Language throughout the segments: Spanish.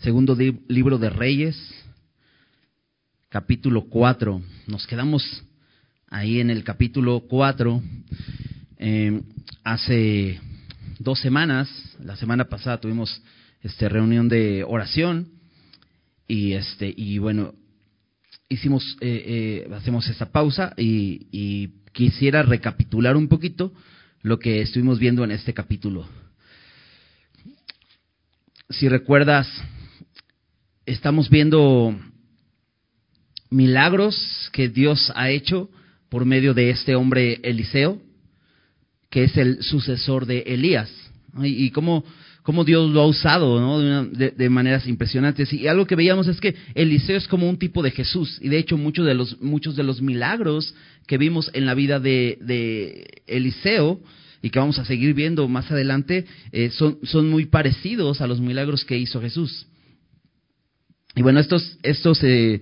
Segundo libro de Reyes, capítulo 4. Nos quedamos ahí en el capítulo 4. Eh, hace dos semanas, la semana pasada tuvimos este reunión de oración y este y bueno hicimos eh, eh, hacemos esa pausa y quisiera recapitular un poquito lo que estuvimos viendo en este capítulo. Si recuerdas, estamos viendo milagros que Dios ha hecho por medio de este hombre Eliseo, que es el sucesor de Elías. Y cómo, cómo Dios lo ha usado de, maneras impresionantes. Y algo que veíamos es que Eliseo es como un tipo de Jesús. Y de hecho muchos de los, muchos de los milagros que vimos en la vida de, de Eliseo y que vamos a seguir viendo más adelante eh, son, son muy parecidos a los milagros que hizo Jesús. Y bueno, estos, estos, eh,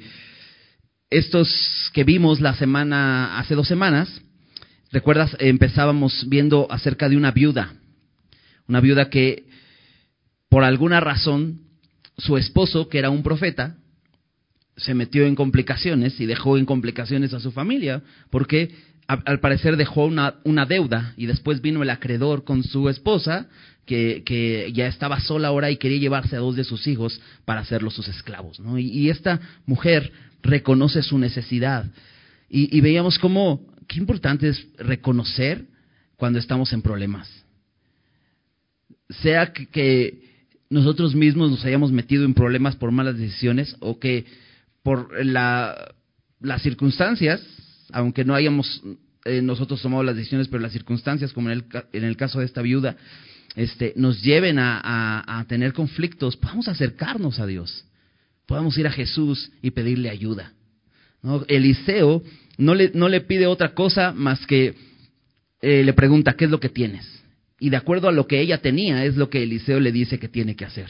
estos que vimos la semana, hace dos semanas, recuerdas, empezábamos viendo acerca de una viuda, una viuda que por alguna razón su esposo, que era un profeta, se metió en complicaciones y dejó en complicaciones a su familia, porque al parecer dejó una, una, deuda y después vino el acreedor con su esposa, que, ya estaba sola ahora y quería llevarse a dos de sus hijos para hacerlos sus esclavos. ¿no? Y, esta mujer reconoce su necesidad. Y, veíamos cómo, qué importante es reconocer cuando estamos en problemas. Sea que, que nosotros mismos nos hayamos metido en problemas por malas decisiones o que por la, las circunstancias aunque no hayamos eh, nosotros tomado las decisiones, pero las circunstancias, como en el, en el caso de esta viuda, este, nos lleven a, tener conflictos, podamos acercarnos a Dios, podamos ir a Jesús y pedirle ayuda. Eliseo no le, no le pide otra cosa más que eh, le pregunta, ¿qué es lo que tienes? Y de acuerdo a lo que ella tenía, es lo que Eliseo le dice que tiene que hacer.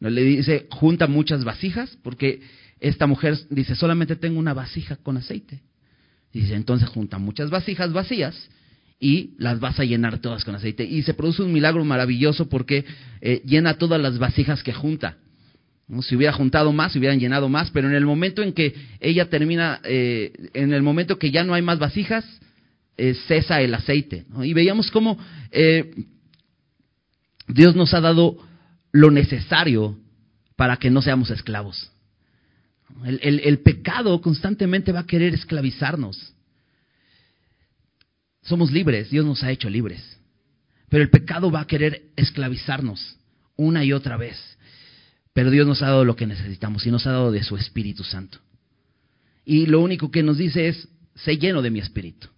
¿No? Le dice, junta muchas vasijas, porque esta mujer dice, solamente tengo una vasija con aceite. Dice, entonces junta muchas vasijas vacías y las vas a llenar todas con aceite. Y se produce un milagro maravilloso porque eh, llena todas las vasijas que junta. Si hubiera juntado más, se hubieran llenado más, pero en el momento en que ella termina, eh, en el momento que ya no hay más vasijas, eh, cesa el aceite. Y veíamos cómo Dios nos ha dado lo necesario para que no seamos esclavos. El, pecado constantemente va a querer esclavizarnos. Somos libres, Dios nos ha hecho libres. Pero el pecado va a querer esclavizarnos una y otra vez. Pero Dios nos ha dado lo que necesitamos y nos ha dado de su Espíritu Santo. Y lo único que nos dice es, sé lleno de mi Espíritu.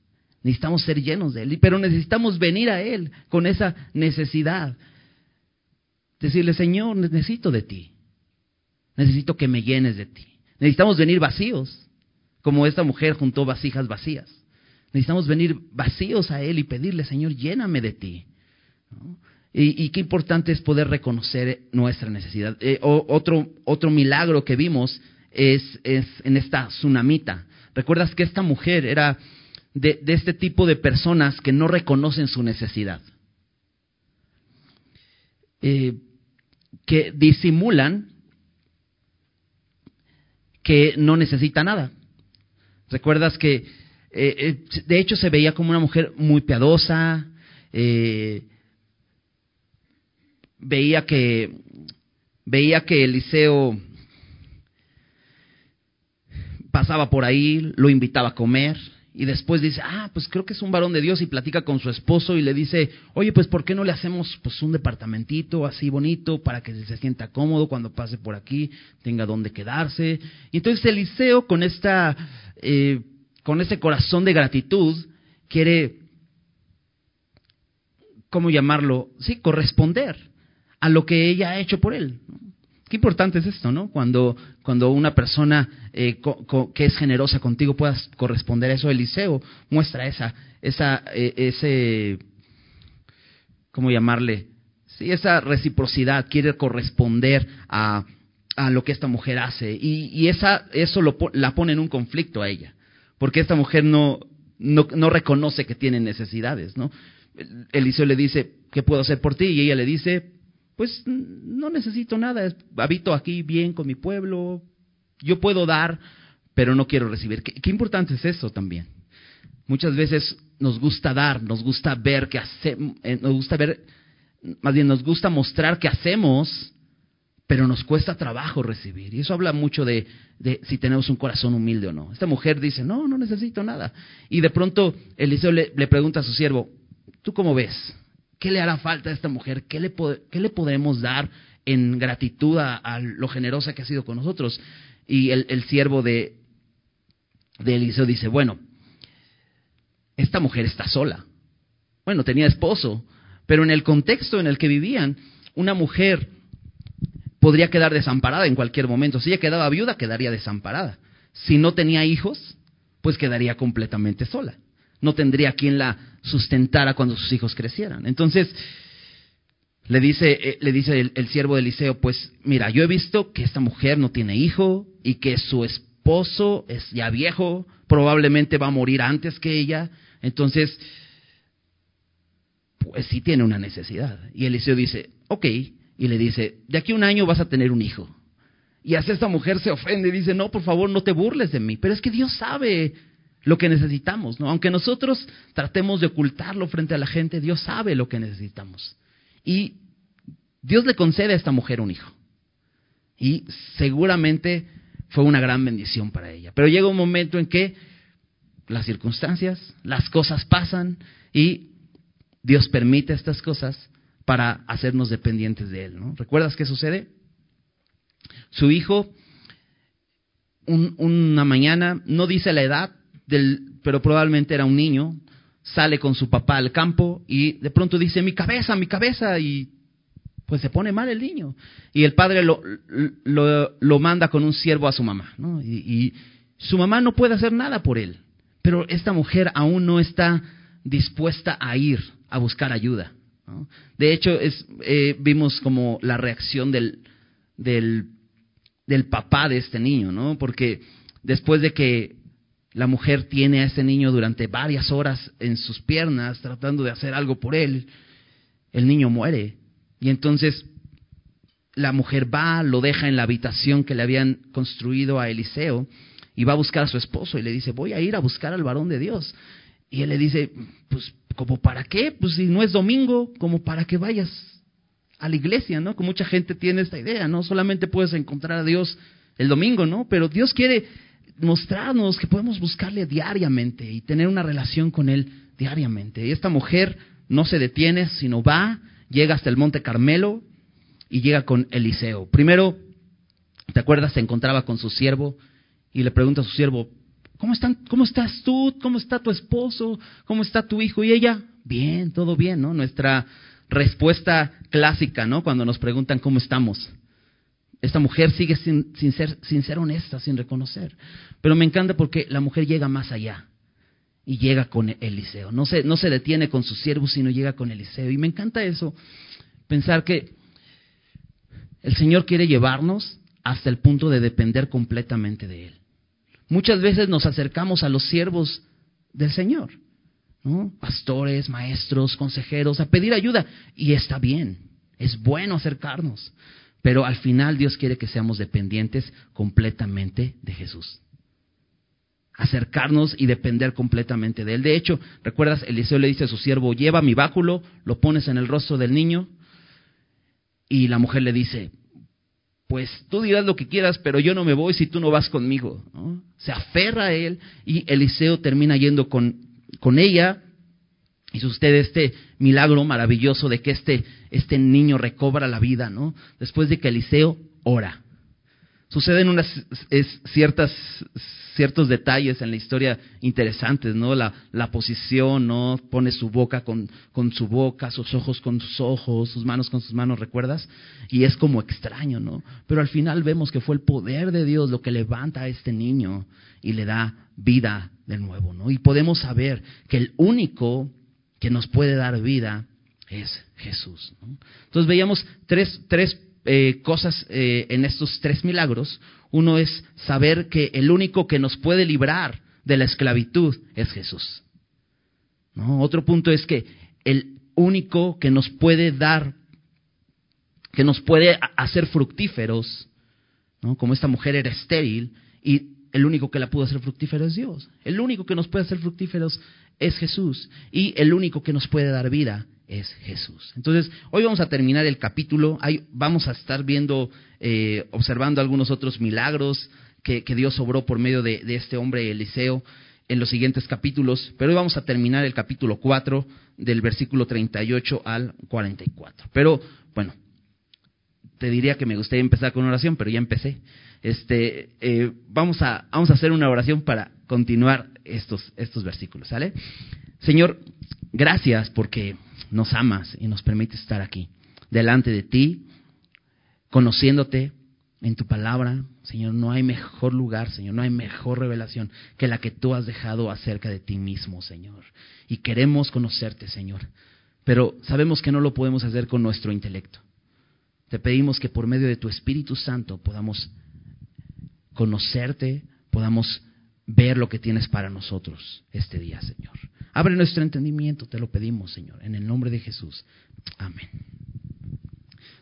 Necesitamos ser llenos de Él, pero necesitamos venir a Él con esa necesidad. Decirle, Señor, necesito de ti. Necesito que me llenes de ti. Necesitamos venir vacíos, como esta mujer juntó vasijas vacías. Necesitamos venir vacíos a Él y pedirle, Señor, lléname de ti. Y, qué importante es poder reconocer nuestra necesidad. Eh, otro, otro milagro que vimos es, es, en esta tsunamita. ¿Recuerdas que esta mujer era de, este tipo de personas que no reconocen su necesidad? Eh, que disimulan que no necesita nada. Recuerdas que, eh, eh, de hecho, se veía como una mujer muy piadosa, eh, veía que veía que Eliseo pasaba por ahí, lo invitaba a comer, y después dice, ah, pues creo que es un varón de Dios y platica con su esposo y le dice, oye, pues ¿por qué no le hacemos pues un departamentito así bonito para que se sienta cómodo cuando pase por aquí, tenga donde quedarse? Y entonces Eliseo con esta, eh, con ese corazón de gratitud quiere, ¿cómo llamarlo? Sí, corresponder a lo que ella ha hecho por él. Qué importante es esto, ¿no? Cuando, cuando una persona eh, que es generosa contigo pueda corresponder a eso. Eliseo muestra esa, esa, eh, ese, ¿cómo llamarle? Sí, esa reciprocidad, quiere corresponder a, a lo que esta mujer hace. Y, y esa, eso lo, la pone en un conflicto a ella, porque esta mujer no, no, no reconoce que tiene necesidades, ¿no? Eliseo le dice, ¿qué puedo hacer por ti? Y ella le dice, pues no necesito nada, habito aquí bien con mi pueblo, yo puedo dar, pero no quiero recibir. Qué, importante es eso también. Muchas veces nos gusta dar, nos gusta ver que hacemos, eh, nos gusta ver, más bien nos gusta mostrar que hacemos, pero nos cuesta trabajo recibir. Y eso habla mucho de, si tenemos un corazón humilde o no. Esta mujer dice, no, no necesito nada. Y de pronto Eliseo le, pregunta a su siervo, ¿tú cómo ves? ¿Qué le hará falta a esta mujer? ¿Qué le, qué le podemos dar en gratitud a, lo generosa que ha sido con nosotros? Y el, siervo de, de Eliseo dice, bueno, esta mujer está sola. Bueno, tenía esposo, pero en el contexto en el que vivían, una mujer podría quedar desamparada en cualquier momento. Si ella quedaba viuda, quedaría desamparada. Si no tenía hijos, pues quedaría completamente sola no tendría quien la sustentara cuando sus hijos crecieran. Entonces, le dice, eh, le dice el, siervo de Eliseo, pues mira, yo he visto que esta mujer no tiene hijo y que su esposo es ya viejo, probablemente va a morir antes que ella, entonces, pues sí tiene una necesidad. Y Eliseo dice, ok, y le dice, de aquí a un año vas a tener un hijo. Y así esta mujer se ofende y dice, no, por favor, no te burles de mí. Pero es que Dios sabe lo que necesitamos, ¿no? Aunque nosotros tratemos de ocultarlo frente a la gente, Dios sabe lo que necesitamos. Y Dios le concede a esta mujer un hijo. Y seguramente fue una gran bendición para ella. Pero llega un momento en que las circunstancias, las cosas pasan y Dios permite estas cosas para hacernos dependientes de Él. ¿no? ¿Recuerdas qué sucede? Su hijo, una mañana, no dice la edad, pero probablemente era un niño, sale con su papá al campo y de pronto dice, mi cabeza, mi cabeza, y pues se pone mal el niño. Y el padre lo, lo, manda con un siervo a su mamá, ¿no? Y, su mamá no puede hacer nada por él, pero esta mujer aún no está dispuesta a ir a buscar ayuda. De hecho, es, eh, vimos como la reacción del, del, del papá de este niño, ¿no? Porque después de que la mujer tiene a ese niño durante varias horas en sus piernas tratando de hacer algo por él. El niño muere. Y entonces la mujer va, lo deja en la habitación que le habían construido a Eliseo y va a buscar a su esposo y le dice, voy a ir a buscar al varón de Dios. Y él le dice, pues, ¿como para qué? Pues si no es domingo, como para que vayas a la iglesia, ¿no? Como mucha gente tiene esta idea, ¿no? Solamente puedes encontrar a Dios el domingo, ¿no? Pero Dios quiere mostrarnos que podemos buscarle diariamente y tener una relación con Él diariamente. Y esta mujer no se detiene, sino va, llega hasta el Monte Carmelo y llega con Eliseo. Primero, ¿te acuerdas? Se encontraba con su siervo y le pregunta a su siervo, ¿cómo, están, ¿cómo estás tú? ¿Cómo está tu esposo? ¿Cómo está tu hijo? Y ella, bien, todo bien, ¿no? Nuestra respuesta clásica, ¿no? Cuando nos preguntan cómo estamos. Esta mujer sigue sin, ser, sin ser honesta, sin reconocer. Pero me encanta porque la mujer llega más allá y llega con Eliseo. No se, no se detiene con sus siervos, sino llega con Eliseo. Y me encanta eso, pensar que el Señor quiere llevarnos hasta el punto de depender completamente de Él. Muchas veces nos acercamos a los siervos del Señor, ¿no? pastores, maestros, consejeros, a pedir ayuda. Y está bien, es bueno acercarnos. Pero al final Dios quiere que seamos dependientes completamente de Jesús. Acercarnos y depender completamente de Él. De hecho, ¿recuerdas? Eliseo le dice a su siervo, lleva mi báculo, lo pones en el rostro del niño. Y la mujer le dice, pues tú dirás lo que quieras, pero yo no me voy si tú no vas conmigo. Se aferra a él y Eliseo termina yendo con, con ella y sucede este milagro maravilloso de que este, este niño recobra la vida, ¿no? Después de que Eliseo ora. Suceden unas ciertas, ciertos detalles en la historia interesantes, ¿no? La, la posición, ¿no? Pone su boca con, con, su boca, sus ojos con sus ojos, sus manos con sus manos, ¿recuerdas? Y es como extraño, ¿no? Pero al final vemos que fue el poder de Dios lo que levanta a este niño y le da vida de nuevo, ¿no? Y podemos saber que el único que nos puede dar vida es Jesús. Entonces veíamos tres, tres eh, cosas eh, en estos tres milagros. Uno es saber que el único que nos puede librar de la esclavitud es Jesús. Otro punto es que el único que nos puede dar que nos puede hacer fructíferos, como esta mujer era estéril y el único que la pudo hacer fructífera es Dios. El único que nos puede hacer fructíferos es Jesús y el único que nos puede dar vida es Jesús. Entonces, hoy vamos a terminar el capítulo, vamos a estar viendo, eh, observando algunos otros milagros que, Dios obró por medio de, de, este hombre Eliseo en los siguientes capítulos, pero hoy vamos a terminar el capítulo 4 del versículo 38 al 44. Pero bueno, te diría que me gustaría empezar con una oración, pero ya empecé. Este, eh, vamos, a, vamos a hacer una oración para continuar estos, estos versículos, ¿sale? Señor, gracias porque nos amas y nos permites estar aquí, delante de ti, conociéndote en tu palabra. Señor, no hay mejor lugar, Señor, no hay mejor revelación que la que tú has dejado acerca de ti mismo, Señor. Y queremos conocerte, Señor, pero sabemos que no lo podemos hacer con nuestro intelecto. Te pedimos que por medio de tu Espíritu Santo podamos conocerte, podamos ver lo que tienes para nosotros este día, Señor. Abre nuestro entendimiento, te lo pedimos, Señor, en el nombre de Jesús. Amén.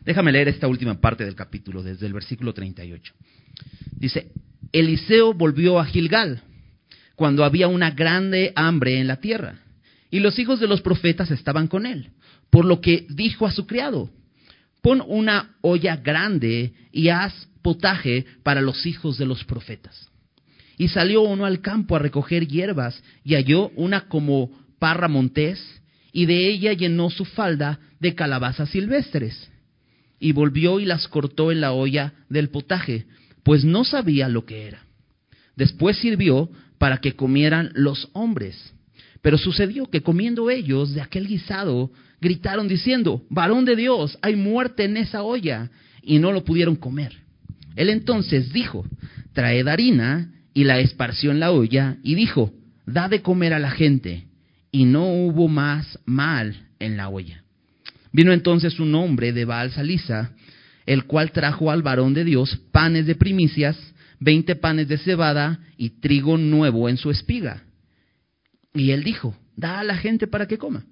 Déjame leer esta última parte del capítulo, desde el versículo 38. Dice, Eliseo volvió a Gilgal cuando había una grande hambre en la tierra, y los hijos de los profetas estaban con él, por lo que dijo a su criado, pon una olla grande y haz potaje para los hijos de los profetas. Y salió uno al campo a recoger hierbas y halló una como parra montés y de ella llenó su falda de calabazas silvestres. Y volvió y las cortó en la olla del potaje, pues no sabía lo que era. Después sirvió para que comieran los hombres. Pero sucedió que comiendo ellos de aquel guisado, gritaron diciendo, varón de Dios, hay muerte en esa olla, y no lo pudieron comer. Él entonces dijo, traed harina, y la esparció en la olla, y dijo, da de comer a la gente, y no hubo más mal en la olla. Vino entonces un hombre de Baal Salisa, el cual trajo al varón de Dios panes de primicias, veinte panes de cebada y trigo nuevo en su espiga. Y él dijo, da a la gente para que coma.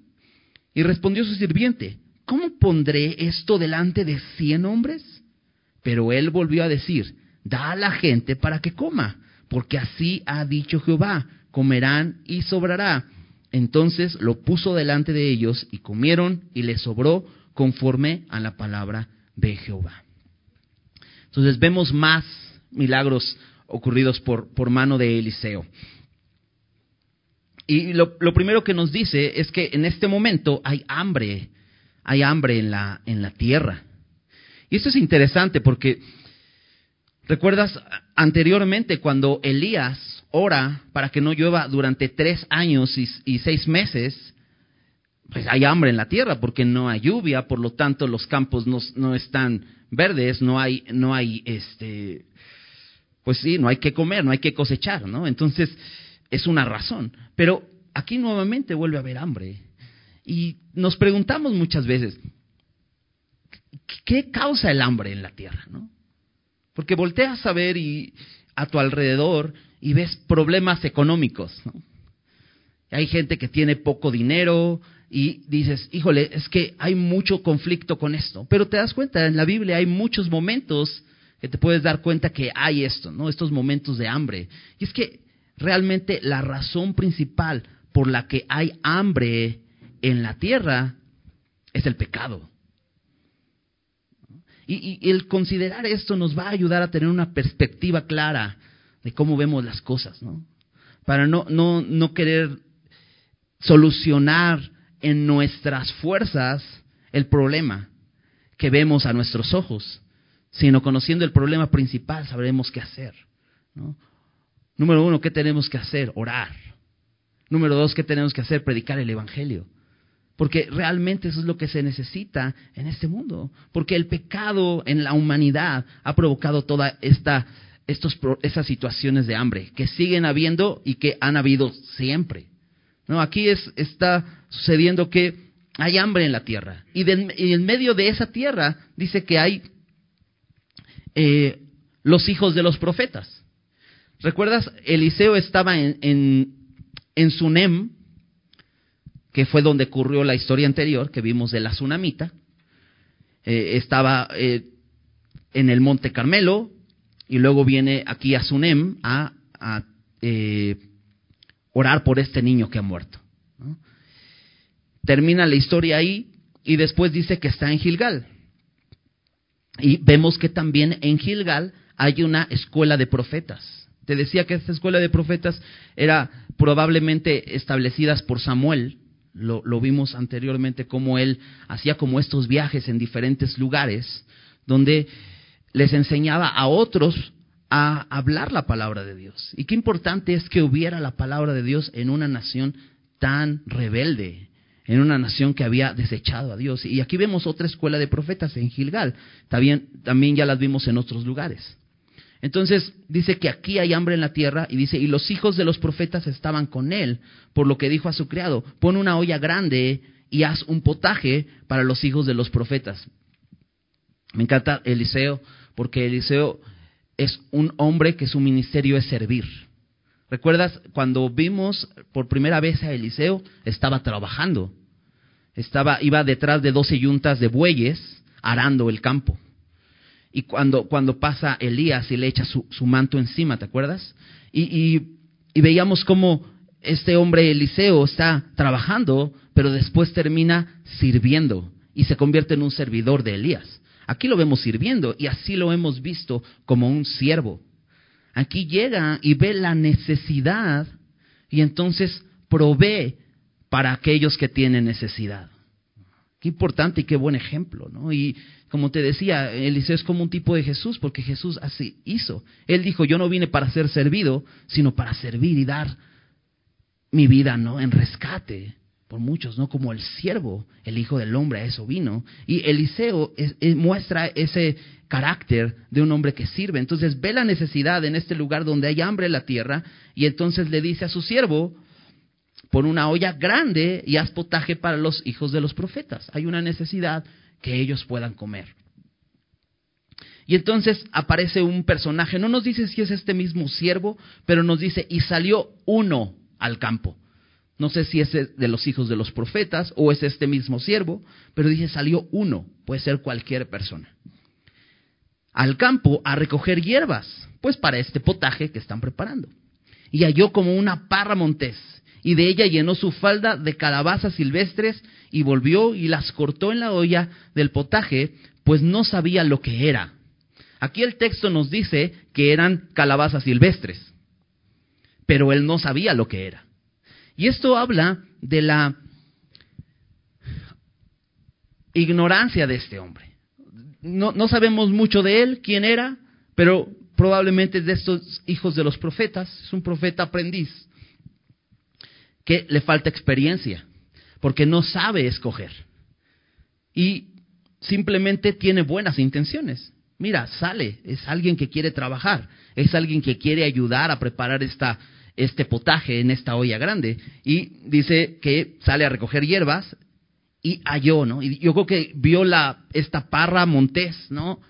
Y respondió su sirviente, ¿cómo pondré esto delante de cien hombres? Pero él volvió a decir, da a la gente para que coma, porque así ha dicho Jehová, comerán y sobrará. Entonces lo puso delante de ellos y comieron y les sobró conforme a la palabra de Jehová. Entonces vemos más milagros ocurridos por, por mano de Eliseo. Y lo, lo, primero que nos dice es que en este momento hay hambre, hay hambre en la, en la tierra. Y esto es interesante porque, ¿recuerdas anteriormente cuando Elías ora para que no llueva durante tres años y, seis meses? Pues hay hambre en la tierra porque no hay lluvia, por lo tanto los campos no, no están verdes, no hay, no hay este, pues sí, no hay que comer, no hay que cosechar, ¿no? Entonces, es una razón. Pero aquí nuevamente vuelve a haber hambre. Y nos preguntamos muchas veces, ¿qué causa el hambre en la tierra? ¿no? Porque volteas a ver y, a tu alrededor y ves problemas económicos. ¿no? Hay gente que tiene poco dinero y dices, híjole, es que hay mucho conflicto con esto. Pero te das cuenta, en la Biblia hay muchos momentos que te puedes dar cuenta que hay esto, ¿no? Estos momentos de hambre. Y es que realmente la razón principal por la que hay hambre en la tierra es el pecado. Y, el considerar esto nos va a ayudar a tener una perspectiva clara de cómo vemos las cosas, ¿no? Para no, no, no querer solucionar en nuestras fuerzas el problema que vemos a nuestros ojos, sino conociendo el problema principal sabremos qué hacer. ¿no? Número uno, ¿qué tenemos que hacer? Orar. Número dos, ¿qué tenemos que hacer? Predicar el Evangelio. Porque realmente eso es lo que se necesita en este mundo. Porque el pecado en la humanidad ha provocado todas esta, estos, esas situaciones de hambre que siguen habiendo y que han habido siempre. ¿No? Aquí es, está sucediendo que hay hambre en la tierra. Y, en medio de esa tierra dice que hay eh, los hijos de los profetas. ¿Recuerdas? Eliseo estaba en, en, en Sunem, que fue donde ocurrió la historia anterior que vimos de la tsunamita. eh, estaba eh, en el Monte Carmelo y luego viene aquí a Sunem a, eh, orar por este niño que ha muerto. Termina la historia ahí y después dice que está en Gilgal. Y vemos que también en Gilgal hay una escuela de profetas. Te decía que esta escuela de profetas era probablemente establecidas por Samuel, lo, vimos anteriormente, como él hacía como estos viajes en diferentes lugares, donde les enseñaba a otros a hablar la palabra de Dios. Y qué importante es que hubiera la palabra de Dios en una nación tan rebelde, en una nación que había desechado a Dios. Y aquí vemos otra escuela de profetas en Gilgal. También, también ya las vimos en otros lugares. Entonces dice que aquí hay hambre en la tierra y dice, y los hijos de los profetas estaban con él, por lo que dijo a su criado, pon una olla grande y haz un potaje para los hijos de los profetas. Me encanta Eliseo, porque Eliseo es un hombre que su ministerio es servir. ¿Recuerdas cuando vimos por primera vez a Eliseo? Estaba trabajando. Estaba, iba detrás de doce yuntas de bueyes arando el campo. Y cuando, cuando pasa Elías y le echa su, manto encima, ¿te acuerdas? Y, y, veíamos cómo este hombre Eliseo está trabajando, pero después termina sirviendo y se convierte en un servidor de Elías. Aquí lo vemos sirviendo y así lo hemos visto como un siervo. Aquí llega y ve la necesidad y entonces provee para aquellos que tienen necesidad. Qué importante y qué buen ejemplo, ¿no? Y como te decía, Eliseo es como un tipo de Jesús, porque Jesús así hizo. Él dijo, yo no vine para ser servido, sino para servir y dar mi vida, ¿no? En rescate por muchos, ¿no? Como el siervo, el Hijo del Hombre, a eso vino. Y Eliseo muestra ese carácter de un hombre que sirve. Entonces ve la necesidad en este lugar donde hay hambre en la tierra y entonces le dice a su siervo, por una olla grande y haz potaje para los hijos de los profetas. Hay una necesidad que ellos puedan comer. Y entonces aparece un personaje, no nos dice si es este mismo siervo, pero nos dice, y salió uno al campo. No sé si es de los hijos de los profetas o es este mismo siervo, pero dice, salió uno, puede ser cualquier persona. Al campo a recoger hierbas, pues para este potaje que están preparando. Y halló como una parra montés y de ella llenó su falda de calabazas silvestres y volvió y las cortó en la olla del potaje, pues no sabía lo que era. Aquí el texto nos dice que eran calabazas silvestres, pero él no sabía lo que era. Y esto habla de la ignorancia de este hombre. No, no sabemos mucho de él, quién era, pero probablemente de estos hijos de los profetas, es un profeta aprendiz que le falta experiencia, porque no sabe escoger. Y simplemente tiene buenas intenciones. Mira, sale, es alguien que quiere trabajar, es alguien que quiere ayudar a preparar esta, este potaje en esta olla grande. Y dice que sale a recoger hierbas y halló, ¿no? Y yo creo que vio la, esta parra montés, ¿no?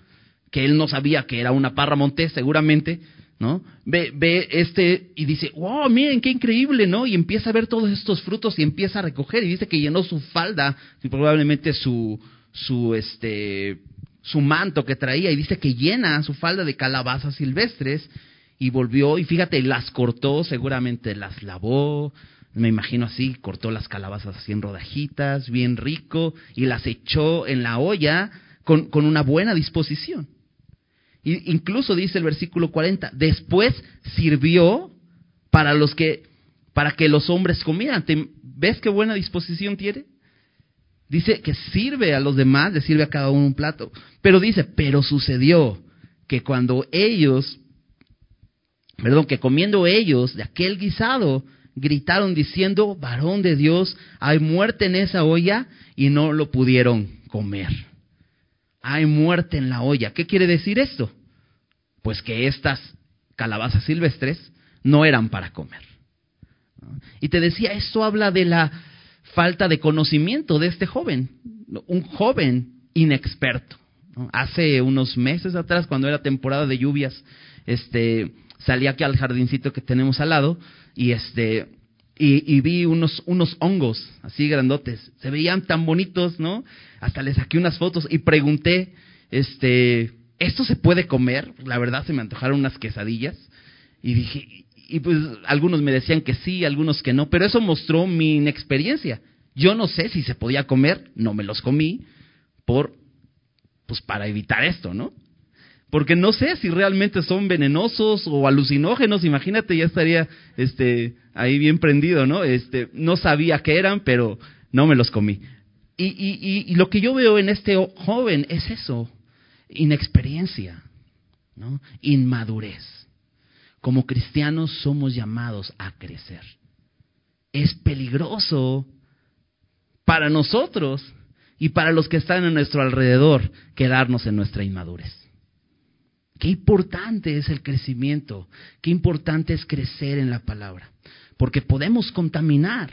Que él no sabía que era una parra montés, seguramente, ¿no? Ve, ve este y dice, wow, miren qué increíble, ¿no? Y empieza a ver todos estos frutos y empieza a recoger y dice que llenó su falda y probablemente su, su, este, su manto que traía y dice que llena su falda de calabazas silvestres y volvió y fíjate, las cortó, seguramente las lavó, me imagino así, cortó las calabazas así en rodajitas, bien rico, y las echó en la olla con, con una buena disposición incluso dice el versículo 40, después sirvió para los que para que los hombres comieran. ¿Ves qué buena disposición tiene? Dice que sirve a los demás, le sirve a cada uno un plato. Pero dice, pero sucedió que cuando ellos, perdón, que comiendo ellos de aquel guisado, gritaron diciendo, varón de Dios, hay muerte en esa olla y no lo pudieron comer hay muerte en la olla. ¿Qué quiere decir esto? Pues que estas calabazas silvestres no eran para comer. Y te decía, esto habla de la falta de conocimiento de este joven, un joven inexperto. Hace unos meses atrás, cuando era temporada de lluvias, este, salí aquí al jardincito que tenemos al lado y este, y, vi unos, unos hongos así grandotes. Se veían tan bonitos, ¿no? Hasta les saqué unas fotos y pregunté, este, ¿esto se puede comer? La verdad se me antojaron unas quesadillas. Y dije, y pues algunos me decían que sí, algunos que no, pero eso mostró mi inexperiencia. Yo no sé si se podía comer, no me los comí por pues para evitar esto, ¿no? Porque no sé si realmente son venenosos o alucinógenos, imagínate, ya estaría este ahí bien prendido, ¿no? Este, no sabía qué eran, pero no me los comí. Y, y, y, lo que yo veo en este joven es eso, inexperiencia, ¿no? Inmadurez. Como cristianos somos llamados a crecer. Es peligroso para nosotros y para los que están a nuestro alrededor quedarnos en nuestra inmadurez. Qué importante es el crecimiento, qué importante es crecer en la palabra, porque podemos contaminar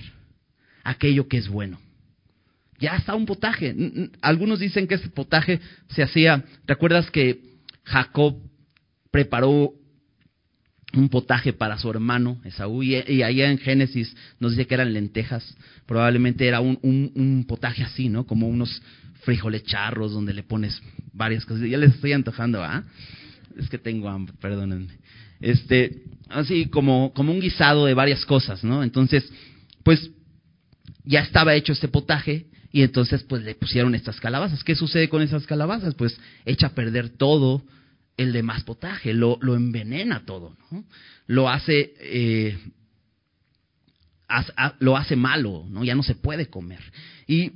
aquello que es bueno. Ya está un potaje. Algunos dicen que ese potaje se hacía, ¿recuerdas que Jacob preparó un potaje para su hermano Esaú, y, allá en Génesis nos dice que eran lentejas, probablemente era un, un, potaje así, ¿no? Como unos frijoles charros donde le pones varias cosas. Ya les estoy antojando, ¿ah? Es que tengo hambre, perdónenme. Este, así como, como un guisado de varias cosas, ¿no? Entonces, pues ya estaba hecho este potaje y entonces pues le pusieron estas calabazas. ¿Qué sucede con esas calabazas? Pues echa a perder todo, el demás potaje, lo, lo envenena todo, ¿no? lo hace eh, lo hace malo, ¿no? ya no se puede comer. Y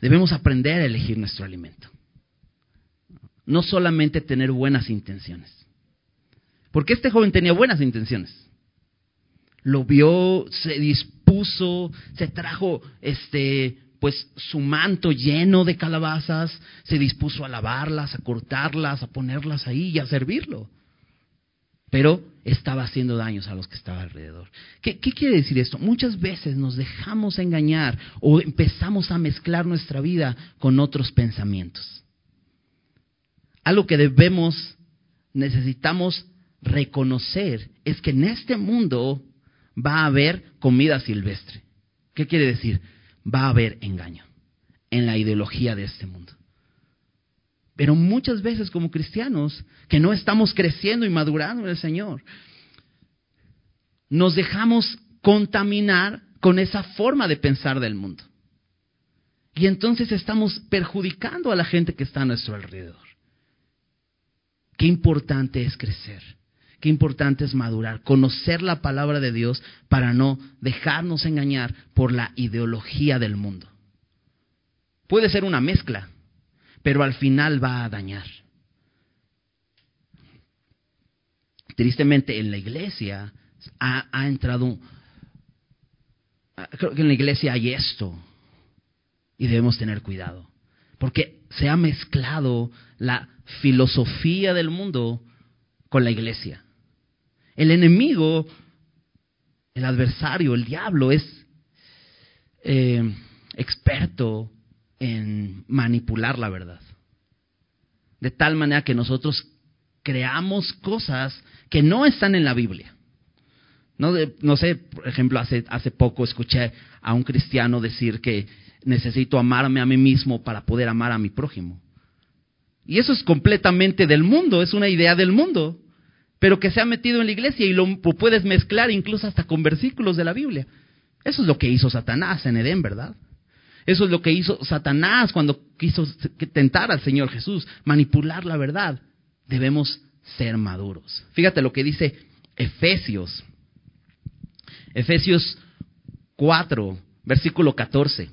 debemos aprender a elegir nuestro alimento. No solamente tener buenas intenciones. Porque este joven tenía buenas intenciones. Lo vio, se dispuso, se trajo este pues su manto lleno de calabazas, se dispuso a lavarlas, a cortarlas, a ponerlas ahí y a servirlo. Pero estaba haciendo daños a los que estaban alrededor. ¿Qué, ¿Qué, quiere decir esto? Muchas veces nos dejamos engañar o empezamos a mezclar nuestra vida con otros pensamientos. Algo que debemos, necesitamos reconocer es que en este mundo va a haber comida silvestre. ¿Qué quiere decir? va a haber engaño en la ideología de este mundo. Pero muchas veces como cristianos, que no estamos creciendo y madurando en el Señor, nos dejamos contaminar con esa forma de pensar del mundo. Y entonces estamos perjudicando a la gente que está a nuestro alrededor. Qué importante es crecer. Qué importante es madurar, conocer la palabra de Dios para no dejarnos engañar por la ideología del mundo. Puede ser una mezcla, pero al final va a dañar. Tristemente en la iglesia ha, entrado, creo que en la iglesia hay esto y debemos tener cuidado, porque se ha mezclado la filosofía del mundo con la iglesia. El enemigo, el adversario, el diablo es eh, experto en manipular la verdad. De tal manera que nosotros creamos cosas que no están en la Biblia. No, no sé, por ejemplo, hace poco escuché a un cristiano decir que necesito amarme a mí mismo para poder amar a mi prójimo. Y eso es completamente del mundo, es una idea del mundo pero que se ha metido en la iglesia y lo puedes mezclar incluso hasta con versículos de la Biblia. Eso es lo que hizo Satanás en Edén, ¿verdad? Eso es lo que hizo Satanás cuando quiso tentar al Señor Jesús, manipular la verdad. Debemos ser maduros. Fíjate lo que dice Efesios. Efesios 4, versículo 14.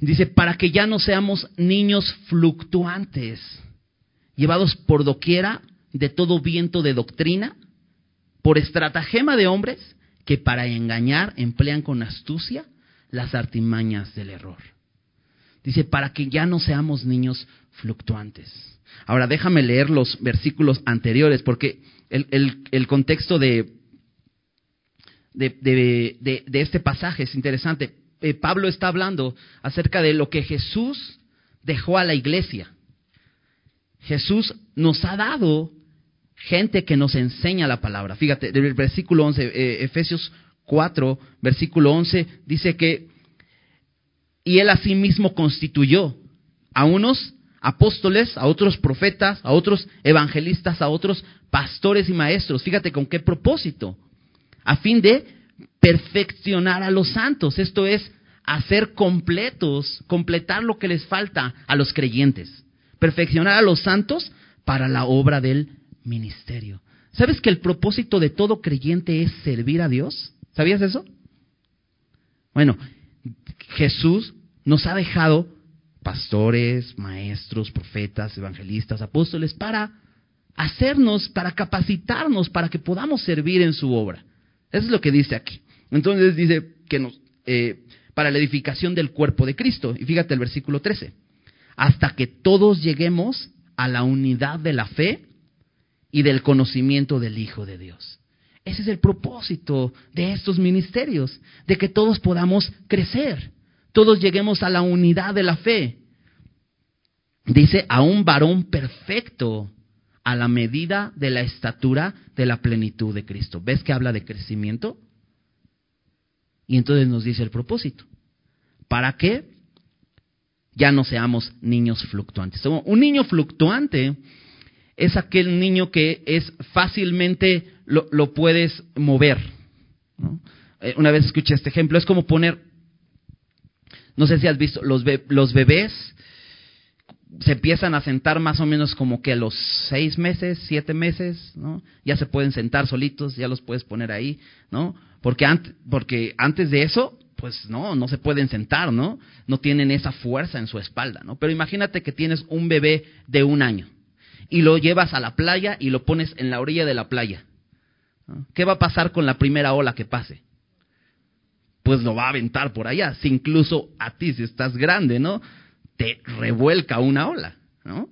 Dice, para que ya no seamos niños fluctuantes llevados por doquiera de todo viento de doctrina, por estratagema de hombres que para engañar emplean con astucia las artimañas del error. Dice, para que ya no seamos niños fluctuantes. Ahora déjame leer los versículos anteriores, porque el, contexto de, de, este pasaje es interesante. Eh, Pablo está hablando acerca de lo que Jesús dejó a la iglesia. Jesús nos ha dado gente que nos enseña la palabra. Fíjate, del versículo 11, eh, Efesios 4, versículo 11, dice que, y él asimismo constituyó a unos apóstoles, a otros profetas, a otros evangelistas, a otros pastores y maestros. Fíjate con qué propósito. A fin de perfeccionar a los santos. Esto es hacer completos, completar lo que les falta a los creyentes. Perfeccionar a los santos para la obra del ministerio. ¿Sabes que el propósito de todo creyente es servir a Dios? ¿Sabías eso? Bueno, Jesús nos ha dejado pastores, maestros, profetas, evangelistas, apóstoles, para hacernos, para capacitarnos, para que podamos servir en su obra. Eso es lo que dice aquí. Entonces dice que nos, eh, para la edificación del cuerpo de Cristo. Y fíjate el versículo 13. Hasta que todos lleguemos a la unidad de la fe y del conocimiento del Hijo de Dios. Ese es el propósito de estos ministerios, de que todos podamos crecer, todos lleguemos a la unidad de la fe. Dice, a un varón perfecto, a la medida de la estatura de la plenitud de Cristo. ¿Ves que habla de crecimiento? Y entonces nos dice el propósito. ¿Para qué? Ya no seamos niños fluctuantes. Un niño fluctuante es aquel niño que es fácilmente lo, puedes mover. Eh, una vez escuché este ejemplo, es como poner, no sé si has visto, los, los bebés se empiezan a sentar más o menos como que a los seis meses, siete meses, ¿no? Ya se pueden sentar solitos, ya los puedes poner ahí, ¿no? Porque, porque antes de eso, pues no, no se pueden sentar, ¿no? No tienen esa fuerza en su espalda, ¿no? Pero imagínate que tienes un bebé de un año y lo llevas a la playa y lo pones en la orilla de la playa. ¿Qué va a pasar con la primera ola que pase? Pues lo va a aventar por allá, si incluso a ti, si estás grande, ¿no? Te revuelca una ola, ¿no?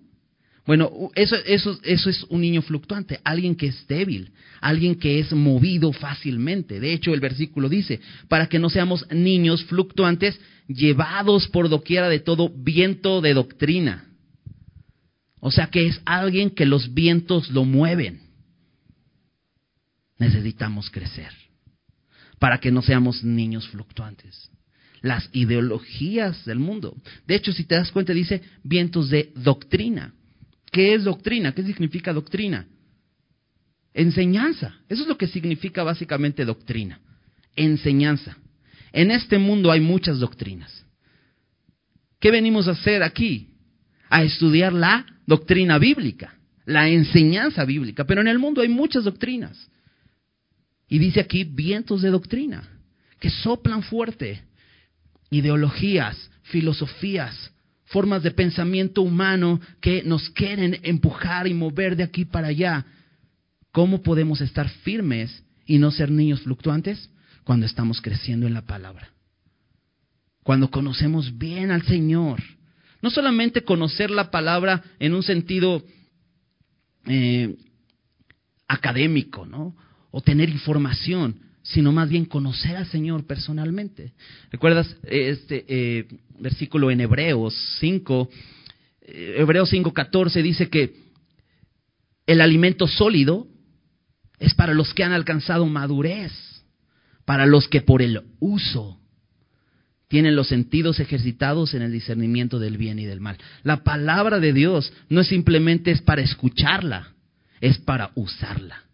Bueno, eso, eso, eso es un niño fluctuante, alguien que es débil, alguien que es movido fácilmente. De hecho, el versículo dice, para que no seamos niños fluctuantes llevados por doquiera de todo viento de doctrina. O sea que es alguien que los vientos lo mueven. Necesitamos crecer para que no seamos niños fluctuantes. Las ideologías del mundo. De hecho, si te das cuenta, dice vientos de doctrina. ¿Qué es doctrina? ¿Qué significa doctrina? Enseñanza. Eso es lo que significa básicamente doctrina. Enseñanza. En este mundo hay muchas doctrinas. ¿Qué venimos a hacer aquí? A estudiar la doctrina bíblica, la enseñanza bíblica. Pero en el mundo hay muchas doctrinas. Y dice aquí vientos de doctrina que soplan fuerte. Ideologías, filosofías, formas de pensamiento humano que nos quieren empujar y mover de aquí para allá. ¿Cómo podemos estar firmes y no ser niños fluctuantes? Cuando estamos creciendo en la palabra. Cuando conocemos bien al Señor. No solamente conocer la palabra en un sentido eh, académico, ¿no? O tener información, sino más bien conocer al Señor personalmente. ¿Recuerdas este eh, versículo en Hebreos 5? Eh, Hebreos 5:14 dice que el alimento sólido es para los que han alcanzado madurez, para los que por el uso tienen los sentidos ejercitados en el discernimiento del bien y del mal. La palabra de Dios no es simplemente es para escucharla, es para usarla.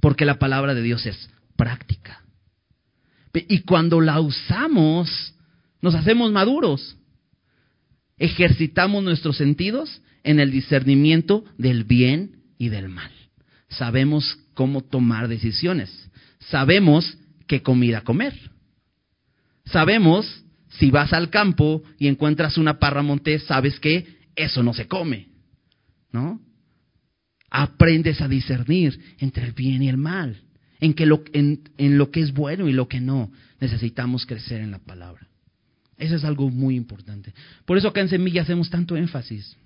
Porque la palabra de Dios es práctica. Y cuando la usamos, nos hacemos maduros. Ejercitamos nuestros sentidos en el discernimiento del bien y del mal. Sabemos cómo tomar decisiones. Sabemos qué comida comer. Sabemos si vas al campo y encuentras una parra montés, sabes que eso no se come. ¿No? Aprendes a discernir entre el bien y el mal en, que lo, en, en lo que es bueno y lo que no. Necesitamos crecer en la palabra. Eso es algo muy importante. Por eso acá en Semilla hacemos tanto énfasis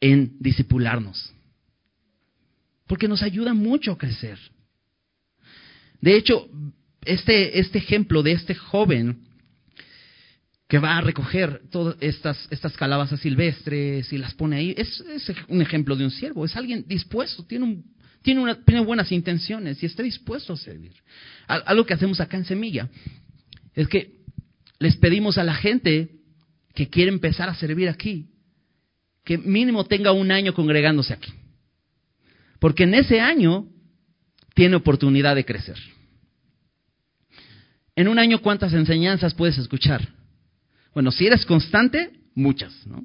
en disipularnos. Porque nos ayuda mucho a crecer. De hecho, este, este ejemplo de este joven que va a recoger todas estas, estas calabazas silvestres y las pone ahí. Es, es un ejemplo de un siervo, es alguien dispuesto, tiene, un, tiene, buenas intenciones y está dispuesto a servir. Algo que hacemos acá en Semilla es que les pedimos a la gente que quiere empezar a servir aquí, que mínimo tenga un año congregándose aquí. Porque en ese año tiene oportunidad de crecer. En un año, ¿cuántas enseñanzas puedes escuchar? Bueno, si eres constante, muchas, ¿no?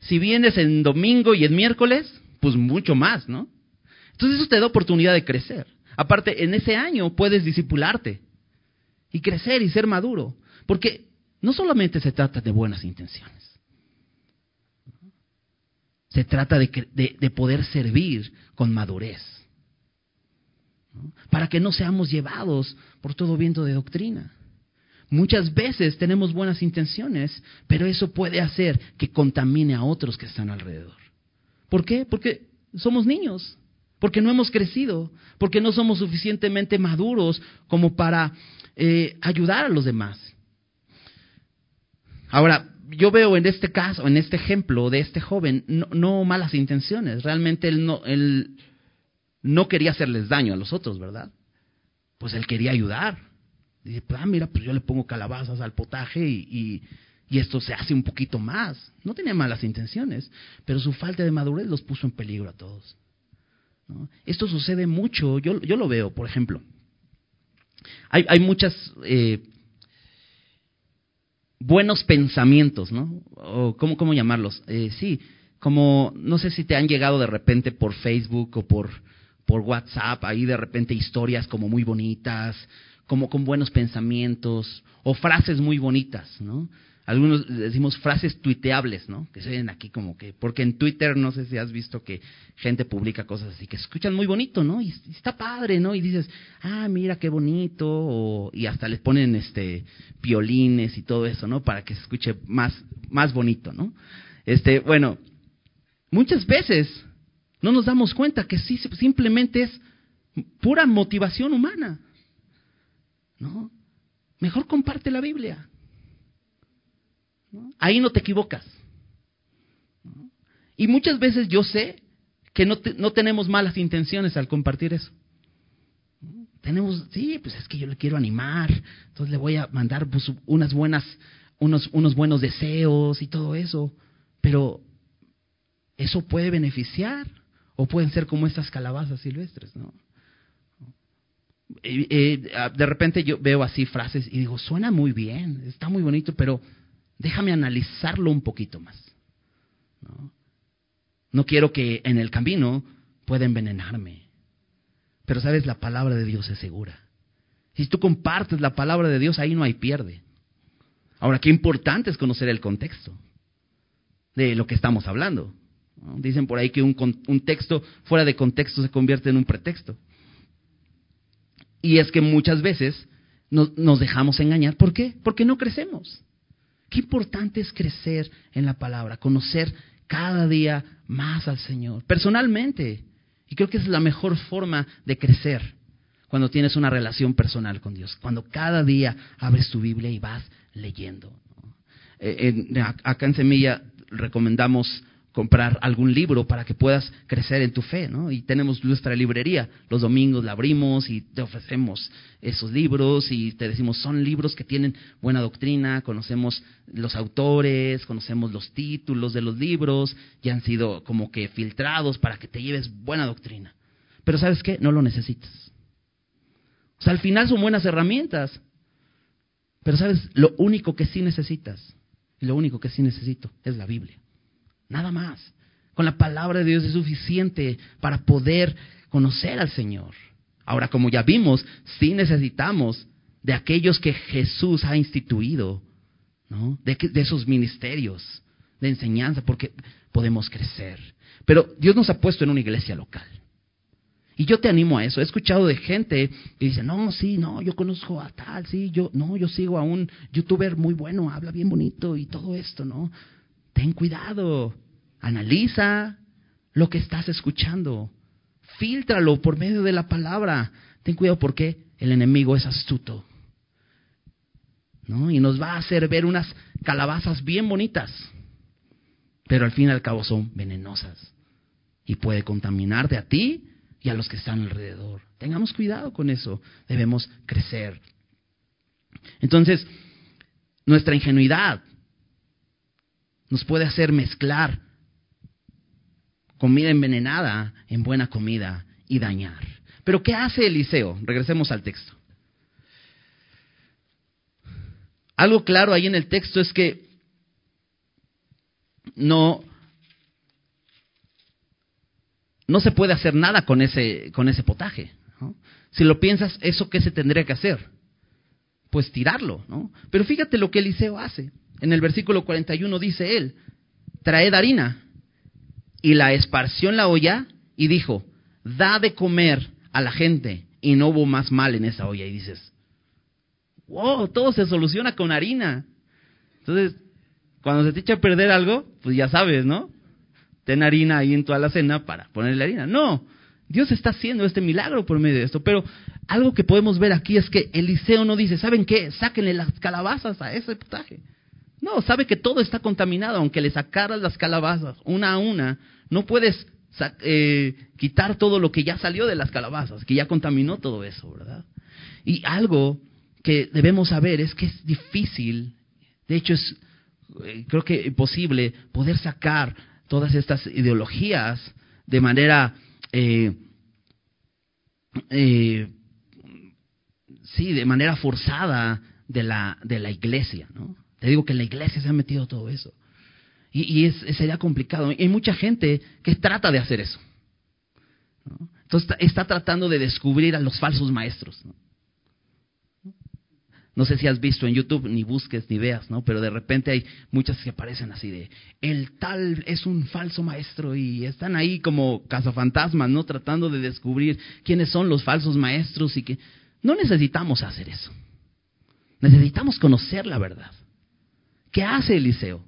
Si vienes en domingo y en miércoles, pues mucho más, ¿no? Entonces eso te da oportunidad de crecer. Aparte, en ese año puedes disipularte y crecer y ser maduro. Porque no solamente se trata de buenas intenciones. Se trata de, de poder servir con madurez para que no seamos llevados por todo viento de doctrina. Muchas veces tenemos buenas intenciones, pero eso puede hacer que contamine a otros que están alrededor. ¿Por qué? Porque somos niños, porque no hemos crecido, porque no somos suficientemente maduros como para eh, ayudar a los demás. Ahora, yo veo en este caso, en este ejemplo de este joven, no, malas intenciones. Realmente él no, él no quería hacerles daño a los otros, ¿verdad? Pues él quería ayudar. Dice, pues, ah, mira, pues yo le pongo calabazas al potaje y, y, esto se hace un poquito más. No tenía malas intenciones, pero su falta de madurez los puso en peligro a todos. Esto sucede mucho, yo, yo lo veo, por ejemplo. Hay, hay muchas eh, buenos pensamientos, ¿no? ¿cómo, cómo llamarlos? Eh, sí, como, no sé si te han llegado de repente por Facebook o por, por WhatsApp, ahí de repente historias como muy bonitas, como con buenos pensamientos o frases muy bonitas, ¿no? Algunos decimos frases tuiteables, ¿no? Que se ven aquí como que, porque en Twitter no sé si has visto que gente publica cosas así que se escuchan muy bonito, ¿no? Y, está padre, ¿no? Y dices, ah, mira qué bonito, y hasta les ponen este piolines y todo eso, ¿no? Para que se escuche más, más bonito, ¿no? Este, bueno, muchas veces no nos damos cuenta que sí, simplemente es pura motivación humana. ¿no? Mejor comparte la Biblia. Ahí no te equivocas. Y muchas veces yo sé que no, no tenemos malas intenciones al compartir eso. Tenemos, sí, pues es que yo le quiero animar, entonces le voy a mandar pues, unas buenas, unos, unos buenos deseos y todo eso. Pero eso puede beneficiar o pueden ser como estas calabazas silvestres, ¿no? Eh, de repente yo veo así frases y digo, suena muy bien, está muy bonito, pero déjame analizarlo un poquito más. ¿no? quiero que en el camino pueda envenenarme. Pero sabes, la palabra de Dios es segura. Si tú compartes la palabra de Dios, ahí no hay pierde. Ahora, qué importante es conocer el contexto de lo que estamos hablando. Dicen por ahí que un texto fuera de contexto se convierte en un pretexto. Y es que muchas veces nos, dejamos engañar. ¿Por qué? Porque no crecemos. Qué importante es crecer en la palabra, conocer cada día más al Señor, personalmente. Y creo que es la mejor forma de crecer cuando tienes una relación personal con Dios, cuando cada día abres tu Biblia y vas leyendo. Eh, acá en Semilla recomendamos comprar algún libro para que puedas crecer en tu fe, ¿no? Y tenemos nuestra librería, los domingos la abrimos y te ofrecemos esos libros y te decimos, son libros que tienen buena doctrina, conocemos los autores, conocemos los títulos de los libros, ya han sido como que filtrados para que te lleves buena doctrina. Pero ¿sabes qué? No lo necesitas. O sea, al final son buenas herramientas, pero ¿sabes? Lo único que sí necesitas, lo único que sí necesito es la Biblia. Nada más. Con la palabra de Dios es suficiente para poder conocer al Señor. Ahora, como ya vimos, sí necesitamos de aquellos que Jesús ha instituido, ¿no? De, de esos ministerios de enseñanza, porque podemos crecer. Pero Dios nos ha puesto en una iglesia local. Y yo te animo a eso. He escuchado de gente que dice, no, sí, no, yo conozco a tal, sí, yo, no, yo sigo a un youtuber muy bueno, habla bien bonito y todo esto, ¿no? Ten cuidado, analiza lo que estás escuchando, filtralo por medio de la palabra. Ten cuidado porque el enemigo es astuto. ¿no? Y nos va a hacer ver unas calabazas bien bonitas, pero al fin y al cabo son venenosas y puede contaminarte a ti y a los que están alrededor. Tengamos cuidado con eso, debemos crecer. Entonces, nuestra ingenuidad nos puede hacer mezclar comida envenenada en buena comida y dañar. Pero ¿qué hace Eliseo? Regresemos al texto. Algo claro ahí en el texto es que no, no se puede hacer nada con ese, con ese potaje. Si lo piensas, ¿eso qué se tendría que hacer? Pues tirarlo, ¿no? Pero fíjate lo que Eliseo hace. En el versículo 41 dice él, traed harina. Y la esparció en la olla y dijo, da de comer a la gente. Y no hubo más mal en esa olla. Y dices, wow, todo se soluciona con harina. Entonces, cuando se te echa a perder algo, pues ya sabes, ¿no? Ten harina ahí en toda la cena para ponerle harina. No, Dios está haciendo este milagro por medio de esto. Pero algo que podemos ver aquí es que Eliseo no dice, ¿saben qué? Sáquenle las calabazas a ese potaje. No, sabe que todo está contaminado, aunque le sacaras las calabazas una a una, no puedes eh, quitar todo lo que ya salió de las calabazas, que ya contaminó todo eso, ¿verdad? Y algo que debemos saber es que es difícil, de hecho es eh, creo que imposible poder sacar todas estas ideologías de manera eh, eh, sí, de manera forzada de la, de la iglesia, ¿no? Te digo que la iglesia se ha metido todo eso. Y, es, sería complicado. hay mucha gente que trata de hacer eso. Entonces está, tratando de descubrir a los falsos maestros. ¿no? No sé si has visto en YouTube, ni busques ni veas, ¿no? Pero de repente hay muchas que aparecen así de, el tal es un falso maestro y están ahí como cazafantasmas, ¿no? Tratando de descubrir quiénes son los falsos maestros y que no necesitamos hacer eso. Necesitamos conocer la verdad. ¿Qué hace Eliseo?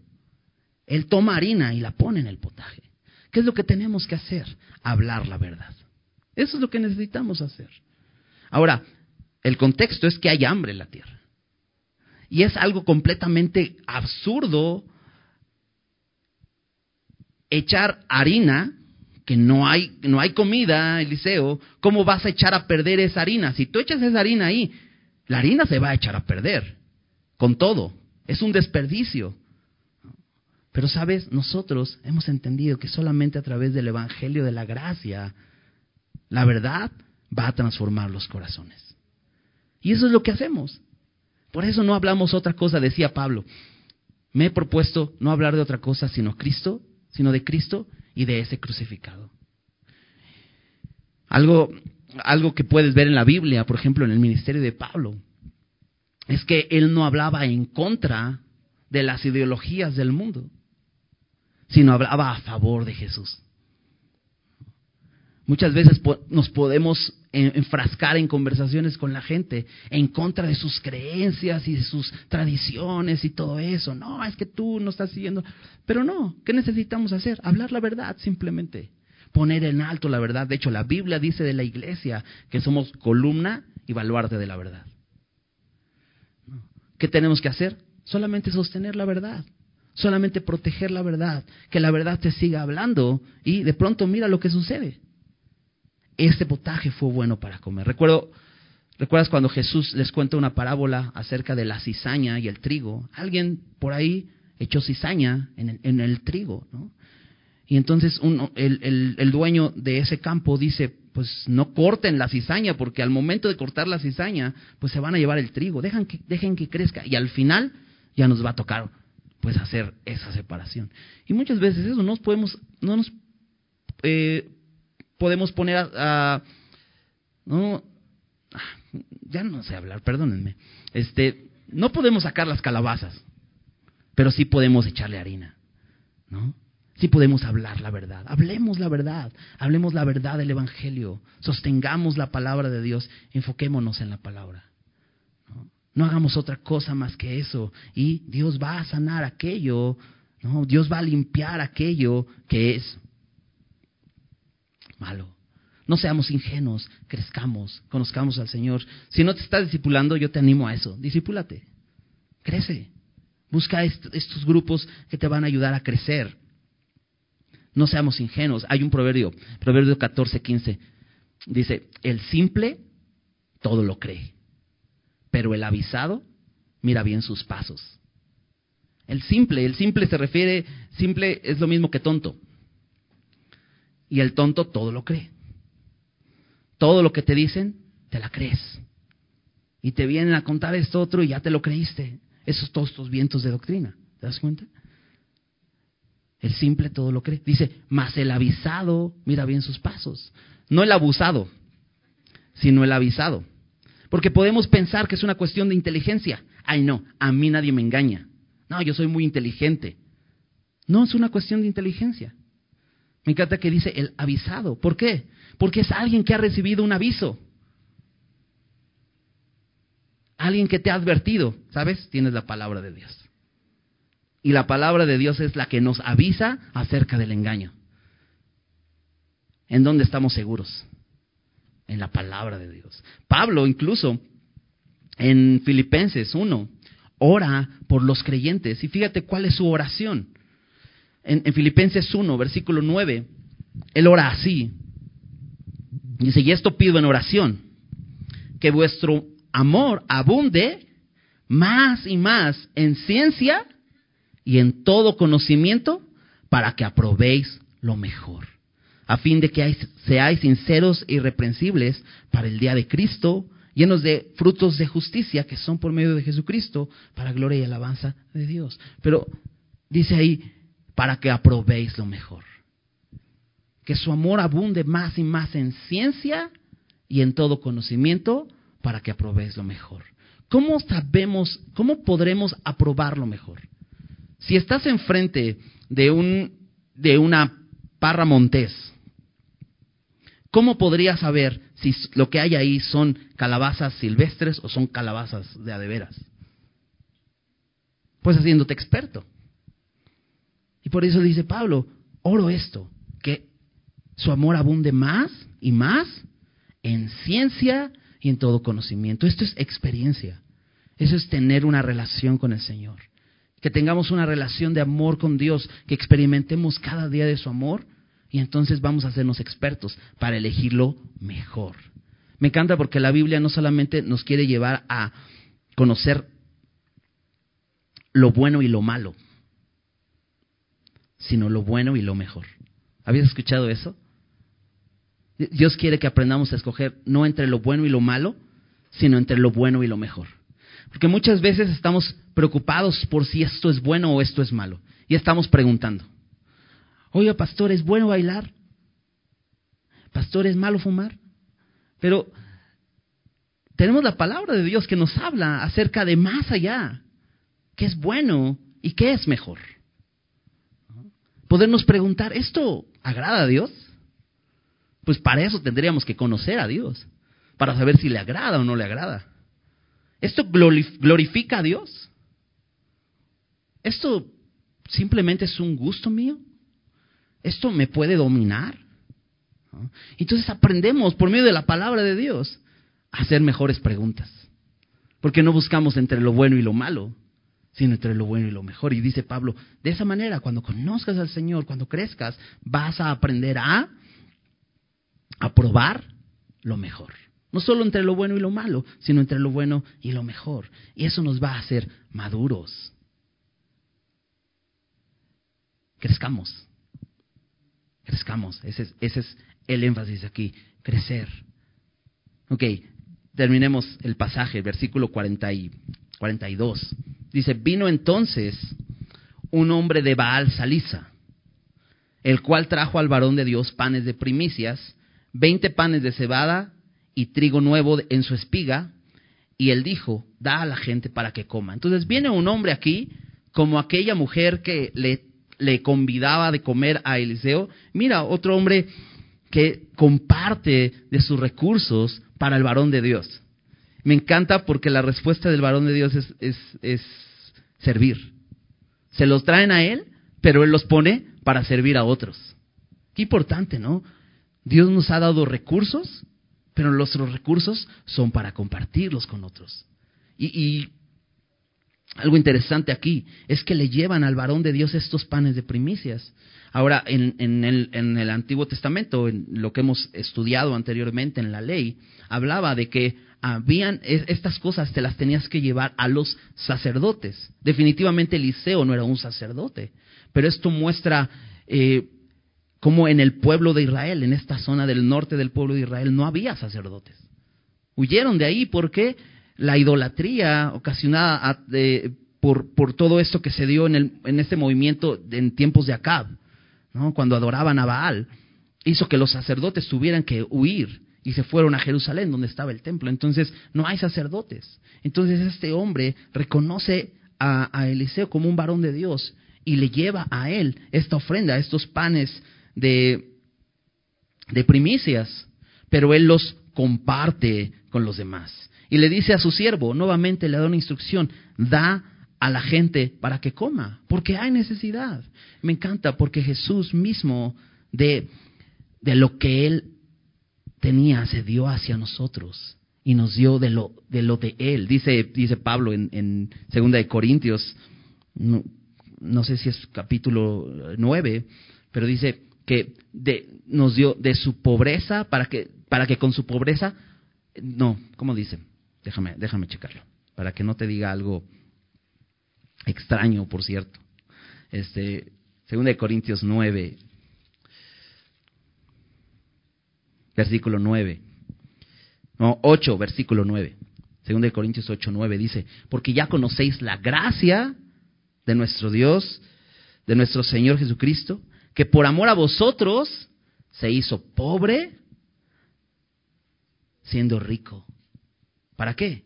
Él toma harina y la pone en el potaje. ¿Qué es lo que tenemos que hacer? Hablar la verdad. Eso es lo que necesitamos hacer. Ahora, el contexto es que hay hambre en la tierra. Y es algo completamente absurdo echar harina, que no hay, no hay comida, Eliseo, ¿cómo vas a echar a perder esa harina? Si tú echas esa harina ahí, la harina se va a echar a perder, con todo. Es un desperdicio. Pero sabes, nosotros hemos entendido que solamente a través del Evangelio de la Gracia, la verdad va a transformar los corazones. Y eso es lo que hacemos. Por eso no hablamos otra cosa, decía Pablo. Me he propuesto no hablar de otra cosa sino Cristo, sino de Cristo y de ese crucificado. Algo, algo que puedes ver en la Biblia, por ejemplo, en el ministerio de Pablo, es que él no hablaba en contra de las ideologías del mundo, sino hablaba a favor de Jesús. Muchas veces nos podemos enfrascar en conversaciones con la gente en contra de sus creencias y de sus tradiciones y todo eso. No, es que tú no estás siguiendo. Pero no, ¿qué necesitamos hacer? Hablar la verdad simplemente. Poner en alto la verdad. De hecho, la Biblia dice de la iglesia que somos columna y baluarte de la verdad. ¿Qué tenemos que hacer? Solamente sostener la verdad. Solamente proteger la verdad. Que la verdad te siga hablando y de pronto mira lo que sucede este potaje fue bueno para comer. Recuerdo, ¿Recuerdas cuando Jesús les cuenta una parábola acerca de la cizaña y el trigo? Alguien por ahí echó cizaña en el, trigo, ¿no? Y entonces uno, el, el, dueño de ese campo dice, pues no corten la cizaña, porque al momento de cortar la cizaña, pues se van a llevar el trigo, dejen que, dejen que crezca, y al final ya nos va a tocar pues hacer esa separación. Y muchas veces eso no podemos, no nos eh, podemos poner a, no ya no sé hablar, perdónenme. Este, no podemos sacar las calabazas, pero sí podemos echarle harina, ¿no? Sí podemos hablar la verdad. Hablemos la verdad. Hablemos la verdad del Evangelio. Sostengamos la palabra de Dios. Enfoquémonos en la palabra. ¿no? hagamos otra cosa más que eso. Y Dios va a sanar aquello. ¿no? Dios va a limpiar aquello que es malo. No seamos ingenuos, crezcamos, conozcamos al Señor. Si no te estás discipulando, yo te animo a eso. Discípulate. Crece. Busca estos grupos que te van a ayudar a crecer. No seamos ingenuos. Hay un proverbio, proverbio 14, 15. Dice, el simple todo lo cree, pero el avisado mira bien sus pasos. El simple, el simple se refiere, simple es lo mismo que tonto. Y el tonto todo lo cree. Todo lo que te dicen, te la crees. Y te vienen a contar esto otro y ya te lo creíste. Esos todos estos vientos de doctrina. ¿Te das cuenta? El simple todo lo cree. Dice, mas el avisado mira bien sus pasos. No el abusado, sino el avisado. Porque podemos pensar que es una cuestión de inteligencia. Ay, no, a mí nadie me engaña. No, yo soy muy inteligente. No, es una cuestión de inteligencia. Me encanta que dice el avisado. ¿Por qué? Porque es alguien que ha recibido un aviso. Alguien que te ha advertido. ¿Sabes? Tienes la palabra de Dios. Y la palabra de Dios es la que nos avisa acerca del engaño. ¿En dónde estamos seguros? En la palabra de Dios. Pablo incluso en Filipenses 1 ora por los creyentes. Y fíjate cuál es su oración. En, en, Filipenses 1, versículo 9, él ora así. Dice, y esto pido en oración, que vuestro amor abunde más y más en ciencia y en todo conocimiento para que aprobéis lo mejor, a fin de que seáis sinceros e irreprensibles para el día de Cristo, llenos de frutos de justicia que son por medio de Jesucristo, para gloria y alabanza de Dios. Pero dice ahí, para que aprobéis lo mejor. Que su amor abunde más y más en ciencia y en todo conocimiento, para que aprobéis lo mejor. ¿Cómo sabemos, cómo podremos aprobar lo mejor? Si estás enfrente de, un, de una parra montés, ¿cómo podrías saber si lo que hay ahí son calabazas silvestres o son calabazas de adeveras? Pues haciéndote experto. Y por eso dice Pablo, oro esto, que su amor abunde más y más en ciencia y en todo conocimiento. Esto es experiencia. Eso es tener una relación con el Señor que tengamos una relación de amor con Dios, que experimentemos cada día de su amor y entonces vamos a hacernos expertos para elegirlo mejor. Me encanta porque la Biblia no solamente nos quiere llevar a conocer lo bueno y lo malo, sino lo bueno y lo mejor. ¿Habías escuchado eso? Dios quiere que aprendamos a escoger no entre lo bueno y lo malo, sino entre lo bueno y lo mejor. Porque muchas veces estamos preocupados por si esto es bueno o esto es malo. Y estamos preguntando. Oiga, pastor, ¿es bueno bailar? Pastor, ¿es malo fumar? Pero tenemos la palabra de Dios que nos habla acerca de más allá. ¿Qué es bueno y qué es mejor? Podernos preguntar, ¿esto agrada a Dios? Pues para eso tendríamos que conocer a Dios, para saber si le agrada o no le agrada. ¿Esto glorifica a Dios? ¿Esto simplemente es un gusto mío? ¿Esto me puede dominar? Entonces aprendemos por medio de la palabra de Dios a hacer mejores preguntas. Porque no buscamos entre lo bueno y lo malo, sino entre lo bueno y lo mejor. Y dice Pablo, de esa manera, cuando conozcas al Señor, cuando crezcas, vas a aprender a aprobar lo mejor. No solo entre lo bueno y lo malo, sino entre lo bueno y lo mejor. Y eso nos va a hacer maduros. Crezcamos. Crezcamos. Ese es, ese es el énfasis aquí. Crecer. Ok, terminemos el pasaje, versículo 40 y 42. Dice, vino entonces un hombre de Baal Salisa, el cual trajo al varón de Dios panes de primicias, veinte panes de cebada y trigo nuevo en su espiga, y él dijo, da a la gente para que coma. Entonces viene un hombre aquí, como aquella mujer que le, le convidaba de comer a Eliseo. Mira, otro hombre que comparte de sus recursos para el varón de Dios. Me encanta porque la respuesta del varón de Dios es, es, es servir. Se los traen a él, pero él los pone para servir a otros. Qué importante, ¿no? Dios nos ha dado recursos pero nuestros recursos son para compartirlos con otros. Y, algo interesante aquí es que le llevan al varón de Dios estos panes de primicias. Ahora, en, en, el, en, el, Antiguo Testamento, en lo que hemos estudiado anteriormente en la ley, hablaba de que habían estas cosas te las tenías que llevar a los sacerdotes. Definitivamente Eliseo no era un sacerdote, pero esto muestra eh, cómo en el pueblo de Israel, en esta zona del norte del pueblo de Israel, no había sacerdotes. Huyeron de ahí porque la idolatría ocasionada por, por, todo esto que se dio en, el, en este movimiento en tiempos de Acab, ¿no? cuando adoraban a Baal, hizo que los sacerdotes tuvieran que huir y se fueron a Jerusalén, donde estaba el templo. Entonces, no hay sacerdotes. Entonces, este hombre reconoce a Eliseo como un varón de Dios y le lleva a él esta ofrenda, estos panes de, de primicias, pero él los comparte con los demás. Y le dice a su siervo, nuevamente le da una instrucción, da a la gente para que coma, porque hay necesidad. Me encanta porque Jesús mismo de, de lo que él tenía se dio hacia nosotros y nos dio de lo de, lo de él. Dice, dice Pablo en, Segunda de Corintios, no, no sé si es capítulo 9, pero dice que de, nos dio de su pobreza para que, para que con su pobreza, no, ¿cómo dice? Déjame, déjame checarlo, para que no te diga algo extraño, por cierto. Este, segunda de Corintios 9, versículo 9. No, 8, versículo 9. Segunda de Corintios 8, 9 dice, porque ya conocéis la gracia de nuestro Dios, de nuestro Señor Jesucristo, que por amor a vosotros se hizo pobre siendo rico. ¿Para qué?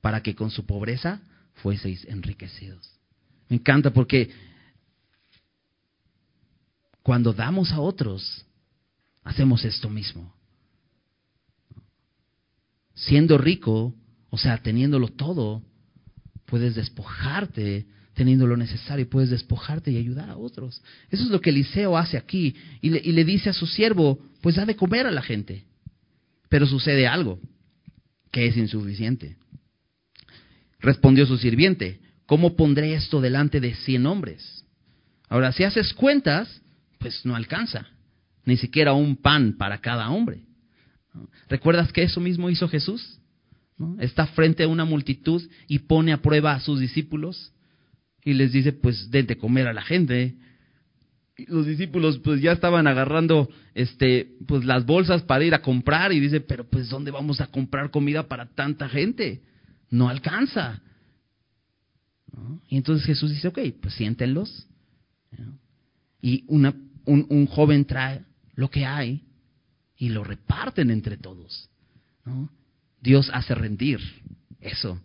Para que con su pobreza fueseis enriquecidos. Me encanta porque cuando damos a otros, hacemos esto mismo. Siendo rico, o sea, teniéndolo todo, puedes despojarte teniendo lo necesario, puedes despojarte y ayudar a otros. Eso es lo que Eliseo hace aquí y le, y le dice a su siervo, pues da de comer a la gente. Pero sucede algo que es insuficiente. Respondió su sirviente, ¿cómo pondré esto delante de cien hombres? Ahora, si haces cuentas, pues no alcanza, ni siquiera un pan para cada hombre. ¿Recuerdas que eso mismo hizo Jesús? Está frente a una multitud y pone a prueba a sus discípulos y les dice, pues den de comer a la gente. Y los discípulos pues ya estaban agarrando este pues las bolsas para ir a comprar y dice, pero pues ¿dónde vamos a comprar comida para tanta gente? No alcanza. Y entonces Jesús dice, ok, pues siéntenlos. Y un, un, joven trae lo que hay y lo reparten entre todos. Dios hace rendir eso.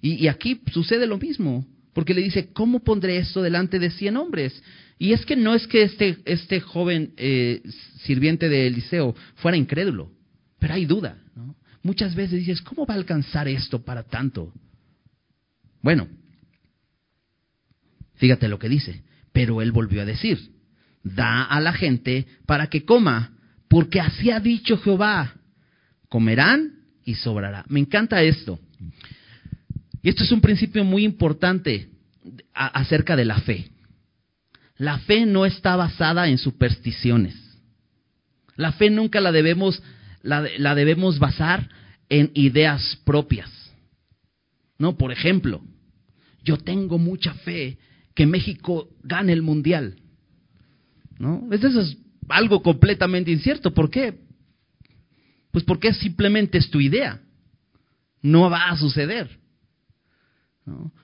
Y, aquí sucede lo mismo porque le dice, ¿cómo pondré esto delante de cien hombres? Y es que no es que este, este joven eh, sirviente de Eliseo fuera incrédulo, pero hay duda. ¿no? Muchas veces dices, ¿cómo va a alcanzar esto para tanto? Bueno, fíjate lo que dice, pero él volvió a decir, da a la gente para que coma, porque así ha dicho Jehová, comerán y sobrará. Me encanta esto. Y esto es un principio muy importante acerca de la fe. La fe no está basada en supersticiones. La fe nunca la debemos, la, debemos basar en ideas propias. No, por ejemplo, yo tengo mucha fe que México gane el mundial. ¿No? Eso es algo completamente incierto. ¿Por qué? Pues porque simplemente es tu idea. No va a suceder.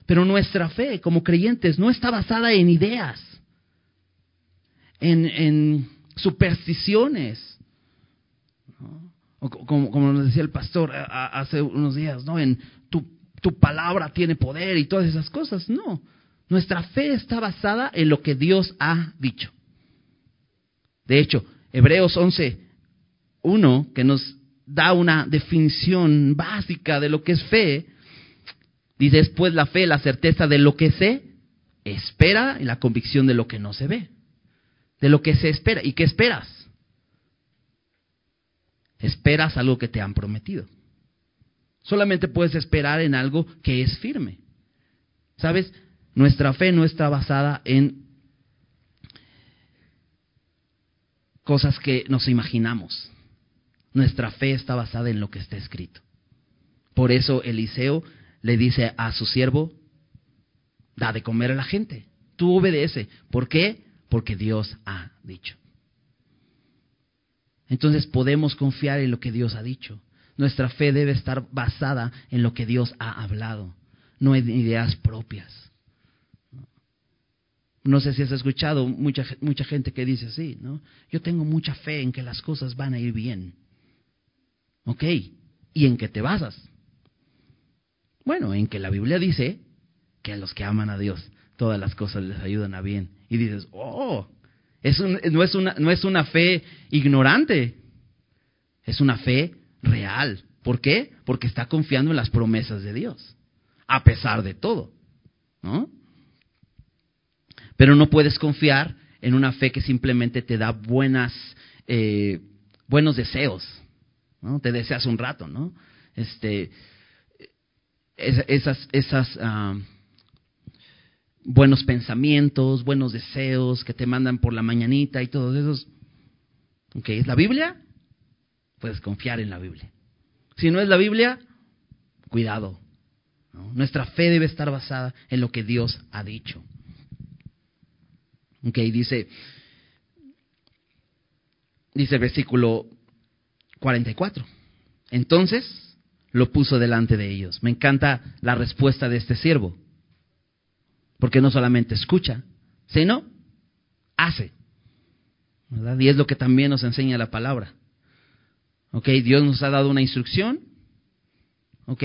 Pero nuestra fe como creyentes no está basada en ideas, en, supersticiones, como, como, nos decía el pastor hace unos días, ¿no? En tu, tu palabra tiene poder y todas esas cosas. No, nuestra fe está basada en lo que Dios ha dicho. De hecho, Hebreos 11, 1, que nos da una definición básica de lo que es fe, Dice después la fe, la certeza de lo que se espera y la convicción de lo que no se ve. De lo que se espera. ¿Y qué esperas? Esperas algo que te han prometido. Solamente puedes esperar en algo que es firme. ¿Sabes? Nuestra fe no está basada en cosas que nos imaginamos. Nuestra fe está basada en lo que está escrito. Por eso Eliseo le dice a su siervo, da de comer a la gente. Tú obedece. ¿Por qué? Porque Dios ha dicho. Entonces podemos confiar en lo que Dios ha dicho. Nuestra fe debe estar basada en lo que Dios ha hablado, no en ideas propias. No sé si has escuchado mucha, mucha gente que dice así, ¿no? Yo tengo mucha fe en que las cosas van a ir bien. ¿Ok? ¿Y en qué te basas? Bueno, en que la Biblia dice que a los que aman a Dios todas las cosas les ayudan a bien. Y dices, oh, es no, es una, no es una fe ignorante, es una fe real. ¿Por qué? Porque está confiando en las promesas de Dios, a pesar de todo. ¿no? Pero no puedes confiar en una fe que simplemente te da buenas, eh, buenos deseos. ¿no? Te deseas un rato, ¿no? Este, esas, buenos pensamientos, buenos deseos que te mandan por la mañanita y todos esos. ¿Ok? ¿Es la Biblia? Puedes confiar en la Biblia. Si no es la Biblia, cuidado. Nuestra fe debe estar basada en lo que Dios ha dicho. Ok, dice, dice el versículo 44. Entonces lo puso delante de ellos. Me encanta la respuesta de este siervo. Porque no solamente escucha, sino hace. Y es lo que también nos enseña la palabra. Ok, Dios nos ha dado una instrucción. Ok,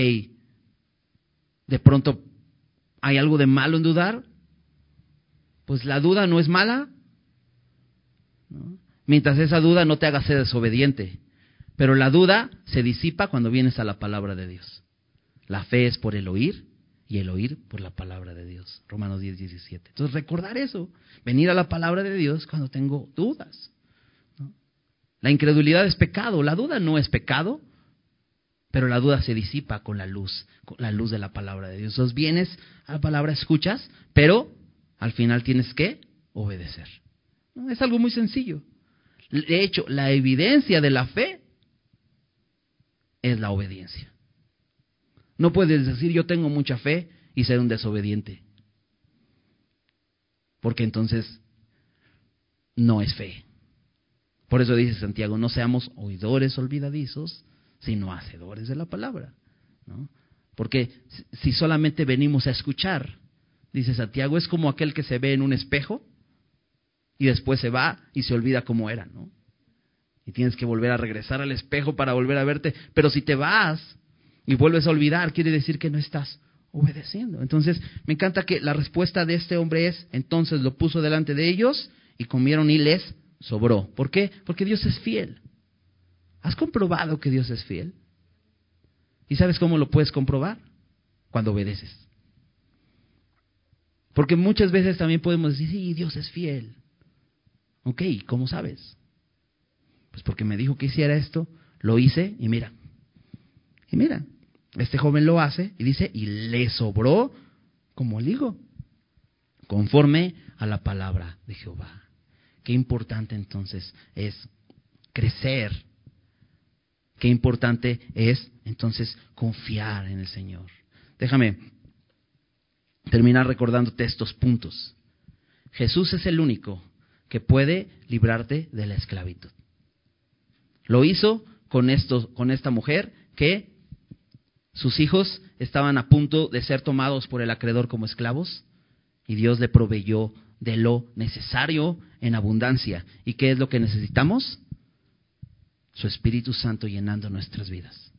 de pronto hay algo de malo en dudar pues la duda no es mala. Mientras esa duda no te haga ser desobediente. Pero la duda se disipa cuando vienes a la palabra de Dios. La fe es por el oír y el oír por la palabra de Dios. Romanos 10, 17. Entonces recordar eso, venir a la palabra de Dios cuando tengo dudas. La incredulidad es pecado, la duda no es pecado, pero la duda se disipa con la luz, con la luz de la palabra de Dios. Entonces vienes a la palabra, escuchas, pero al final tienes que obedecer. Es algo muy sencillo. De hecho, la evidencia de la fe es la obediencia. No puedes decir yo tengo mucha fe y ser un desobediente. Porque entonces no es fe. Por eso dice Santiago, no seamos oidores olvidadizos, sino hacedores de la palabra. Porque si solamente venimos a escuchar dice Santiago, es como aquel que se ve en un espejo y después se va y se olvida cómo era, ¿no? Y tienes que volver a regresar al espejo para volver a verte. Pero si te vas y vuelves a olvidar, quiere decir que no estás obedeciendo. Entonces, me encanta que la respuesta de este hombre es, entonces lo puso delante de ellos y comieron y les sobró. ¿Por qué? Porque Dios es fiel. ¿Has comprobado que Dios es fiel? ¿Y sabes cómo lo puedes comprobar? Cuando obedeces. Porque muchas veces también podemos decir, sí, Dios es fiel. Ok, ¿cómo sabes? Porque me dijo que hiciera esto, lo hice y mira. Y mira, este joven lo hace y dice, y le sobró como el higo, conforme a la palabra de Jehová. Qué importante entonces es crecer. Qué importante es entonces confiar en el Señor. Déjame terminar recordándote estos puntos. Jesús es el único que puede librarte de la esclavitud. Lo hizo con, esto, con esta mujer que sus hijos estaban a punto de ser tomados por el acreedor como esclavos y Dios le proveyó de lo necesario en abundancia. ¿Y qué es lo que necesitamos? Su Espíritu Santo llenando nuestras vidas.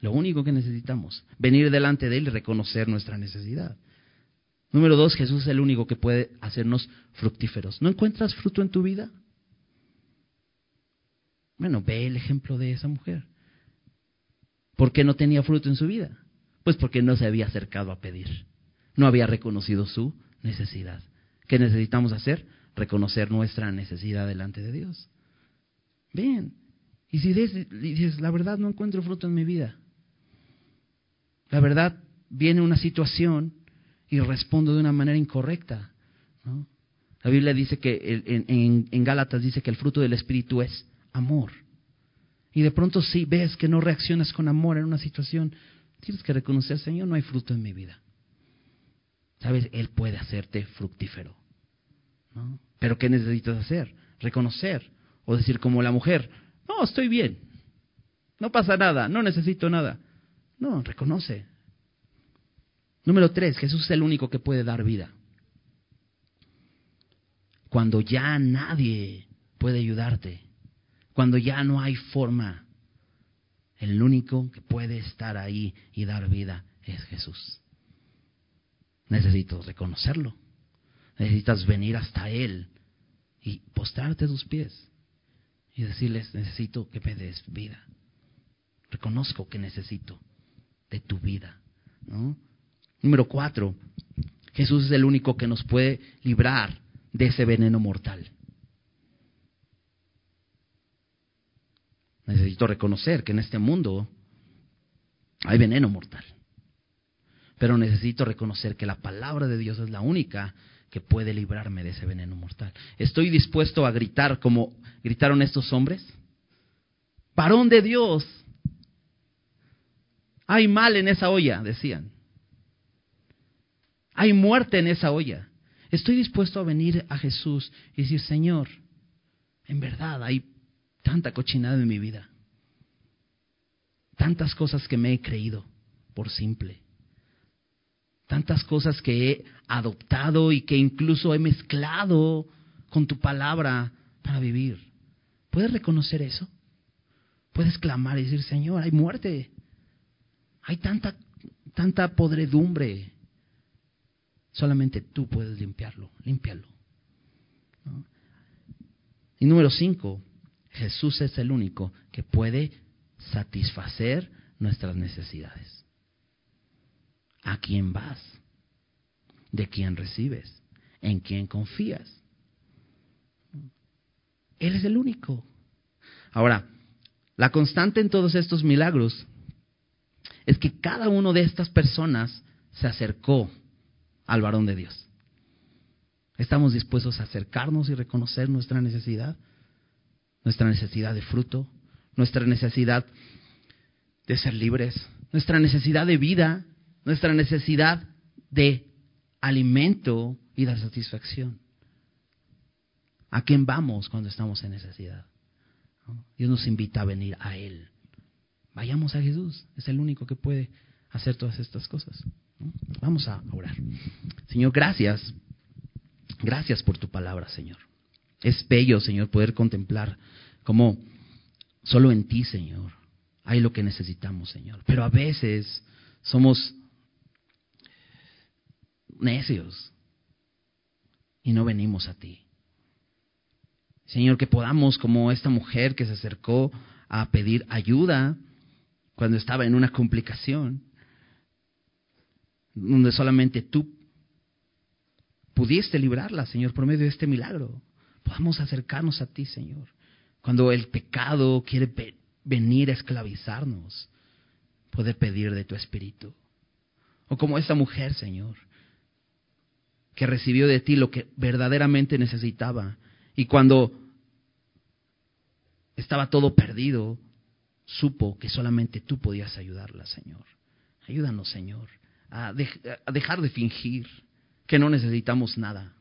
Lo único que necesitamos, venir delante de Él y reconocer nuestra necesidad. Número dos, Jesús es el único que puede hacernos fructíferos. ¿No encuentras fruto en tu vida? Bueno, ve el ejemplo de esa mujer. ¿Por qué no tenía fruto en su vida? Pues porque no se había acercado a pedir. No había reconocido su necesidad. ¿Qué necesitamos hacer? Reconocer nuestra necesidad delante de Dios. Bien. Y si dices, la verdad no encuentro fruto en mi vida. La verdad, viene una situación y respondo de una manera incorrecta. La Biblia dice que en, en, Gálatas dice que el fruto del Espíritu es amor. Y de pronto si ves que no reaccionas con amor en una situación, tienes que reconocer, Señor, no hay fruto en mi vida. Sabes, Él puede hacerte fructífero. ¿no? Pero ¿qué necesitas hacer? Reconocer. O decir como la mujer, no, estoy bien. No pasa nada, no necesito nada. No, reconoce. Número tres, Jesús es el único que puede dar vida. Cuando ya nadie puede ayudarte, cuando ya no hay forma, el único que puede estar ahí y dar vida es Jesús. Necesito reconocerlo. Necesitas venir hasta Él y postrarte a sus pies y decirles, necesito que me des vida. Reconozco que necesito de tu vida. Número cuatro, Jesús es el único que nos puede librar de ese veneno mortal. Necesito reconocer que en este mundo hay veneno mortal. Pero necesito reconocer que la palabra de Dios es la única que puede librarme de ese veneno mortal. ¿Estoy dispuesto a gritar como gritaron estos hombres? Parón de Dios. Hay mal en esa olla, decían. Hay muerte en esa olla. Estoy dispuesto a venir a Jesús y decir, Señor, en verdad hay tanta cochinada en mi vida. Tantas cosas que me he creído por simple. Tantas cosas que he adoptado y que incluso he mezclado con tu palabra para vivir. ¿Puedes reconocer eso? Puedes clamar y decir, Señor, hay muerte. Hay tanta, tanta podredumbre. Solamente tú puedes limpiarlo, límpialo. Y número cinco, Jesús es el único que puede satisfacer nuestras necesidades. ¿A quién vas? ¿De quién recibes? ¿En quién confías? Él es el único. Ahora, la constante en todos estos milagros es que cada una de estas personas se acercó al varón de Dios. ¿Estamos dispuestos a acercarnos y reconocer nuestra necesidad? Nuestra necesidad de fruto, nuestra necesidad de ser libres, nuestra necesidad de vida, nuestra necesidad de alimento y de satisfacción. ¿A quién vamos cuando estamos en necesidad? Dios nos invita a venir a Él. Vayamos a Jesús, es el único que puede hacer todas estas cosas. Vamos a orar. Señor, gracias. Gracias por tu palabra, Señor. Es bello, Señor, poder contemplar cómo solo en ti, Señor, hay lo que necesitamos, Señor. Pero a veces somos necios y no venimos a ti. Señor, que podamos, como esta mujer que se acercó a pedir ayuda cuando estaba en una complicación, donde solamente tú pudiste librarla, Señor, por medio de este milagro. Podamos acercarnos a ti, Señor. Cuando el pecado quiere venir a esclavizarnos, poder pedir de tu espíritu. O como esta mujer, Señor, que recibió de ti lo que verdaderamente necesitaba. Y cuando estaba todo perdido, supo que solamente tú podías ayudarla, Señor. Ayúdanos, Señor a, dejar de fingir que no necesitamos nada.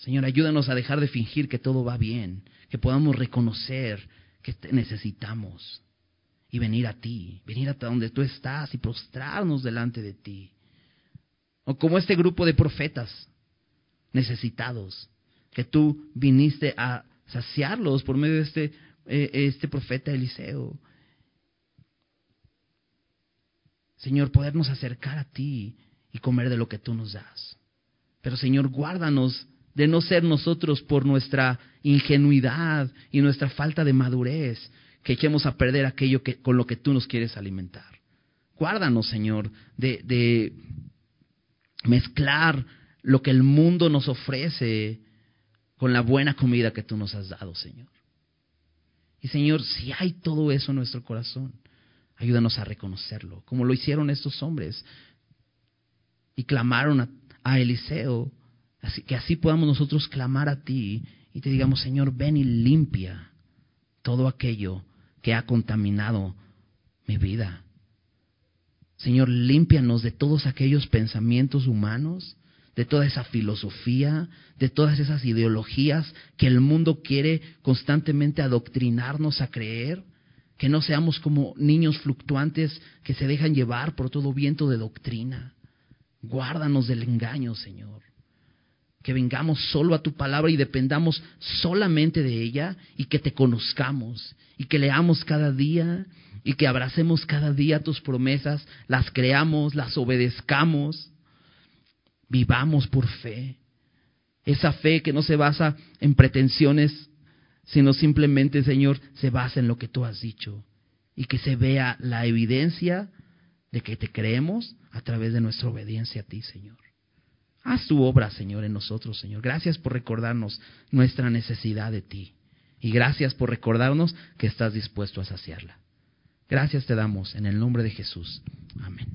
Señor, ayúdanos a dejar de fingir que todo va bien, que podamos reconocer que te necesitamos y venir a ti, venir hasta donde tú estás y prostrarnos delante de ti. O como este grupo de profetas necesitados, que tú viniste a saciarlos por medio de este, eh, este profeta Eliseo. Señor, podernos acercar a ti y comer de lo que tú nos das. Pero Señor, guárdanos de no ser nosotros por nuestra ingenuidad y nuestra falta de madurez que echemos a perder aquello que, con lo que tú nos quieres alimentar. Guárdanos, Señor, de, mezclar lo que el mundo nos ofrece con la buena comida que tú nos has dado, Señor. Y Señor, si hay todo eso en nuestro corazón, Ayúdanos a reconocerlo, como lo hicieron estos hombres. y clamaron a Eliseo. Así que así podamos nosotros clamar a ti y te digamos, Señor, ven y limpia todo aquello que ha contaminado mi vida. Señor, límpianos de todos aquellos pensamientos humanos, de toda esa filosofía, de todas esas ideologías que el mundo quiere constantemente adoctrinarnos a creer, que no seamos como niños fluctuantes que se dejan llevar por todo viento de doctrina. Guárdanos del engaño, Señor. Que vengamos solo a tu palabra y dependamos solamente de ella y que te conozcamos y que leamos cada día y que abracemos cada día tus promesas, las creamos, las obedezcamos, vivamos por fe. Esa fe que no se basa en pretensiones, sino simplemente, Señor, se basa en lo que tú has dicho y que se vea la evidencia de que te creemos a través de nuestra obediencia a ti, Señor. Haz tu obra, Señor, en nosotros, Señor. Gracias por recordarnos nuestra necesidad de ti. Y gracias por recordarnos que estás dispuesto a saciarla. Gracias te damos en el nombre de Jesús. Amén.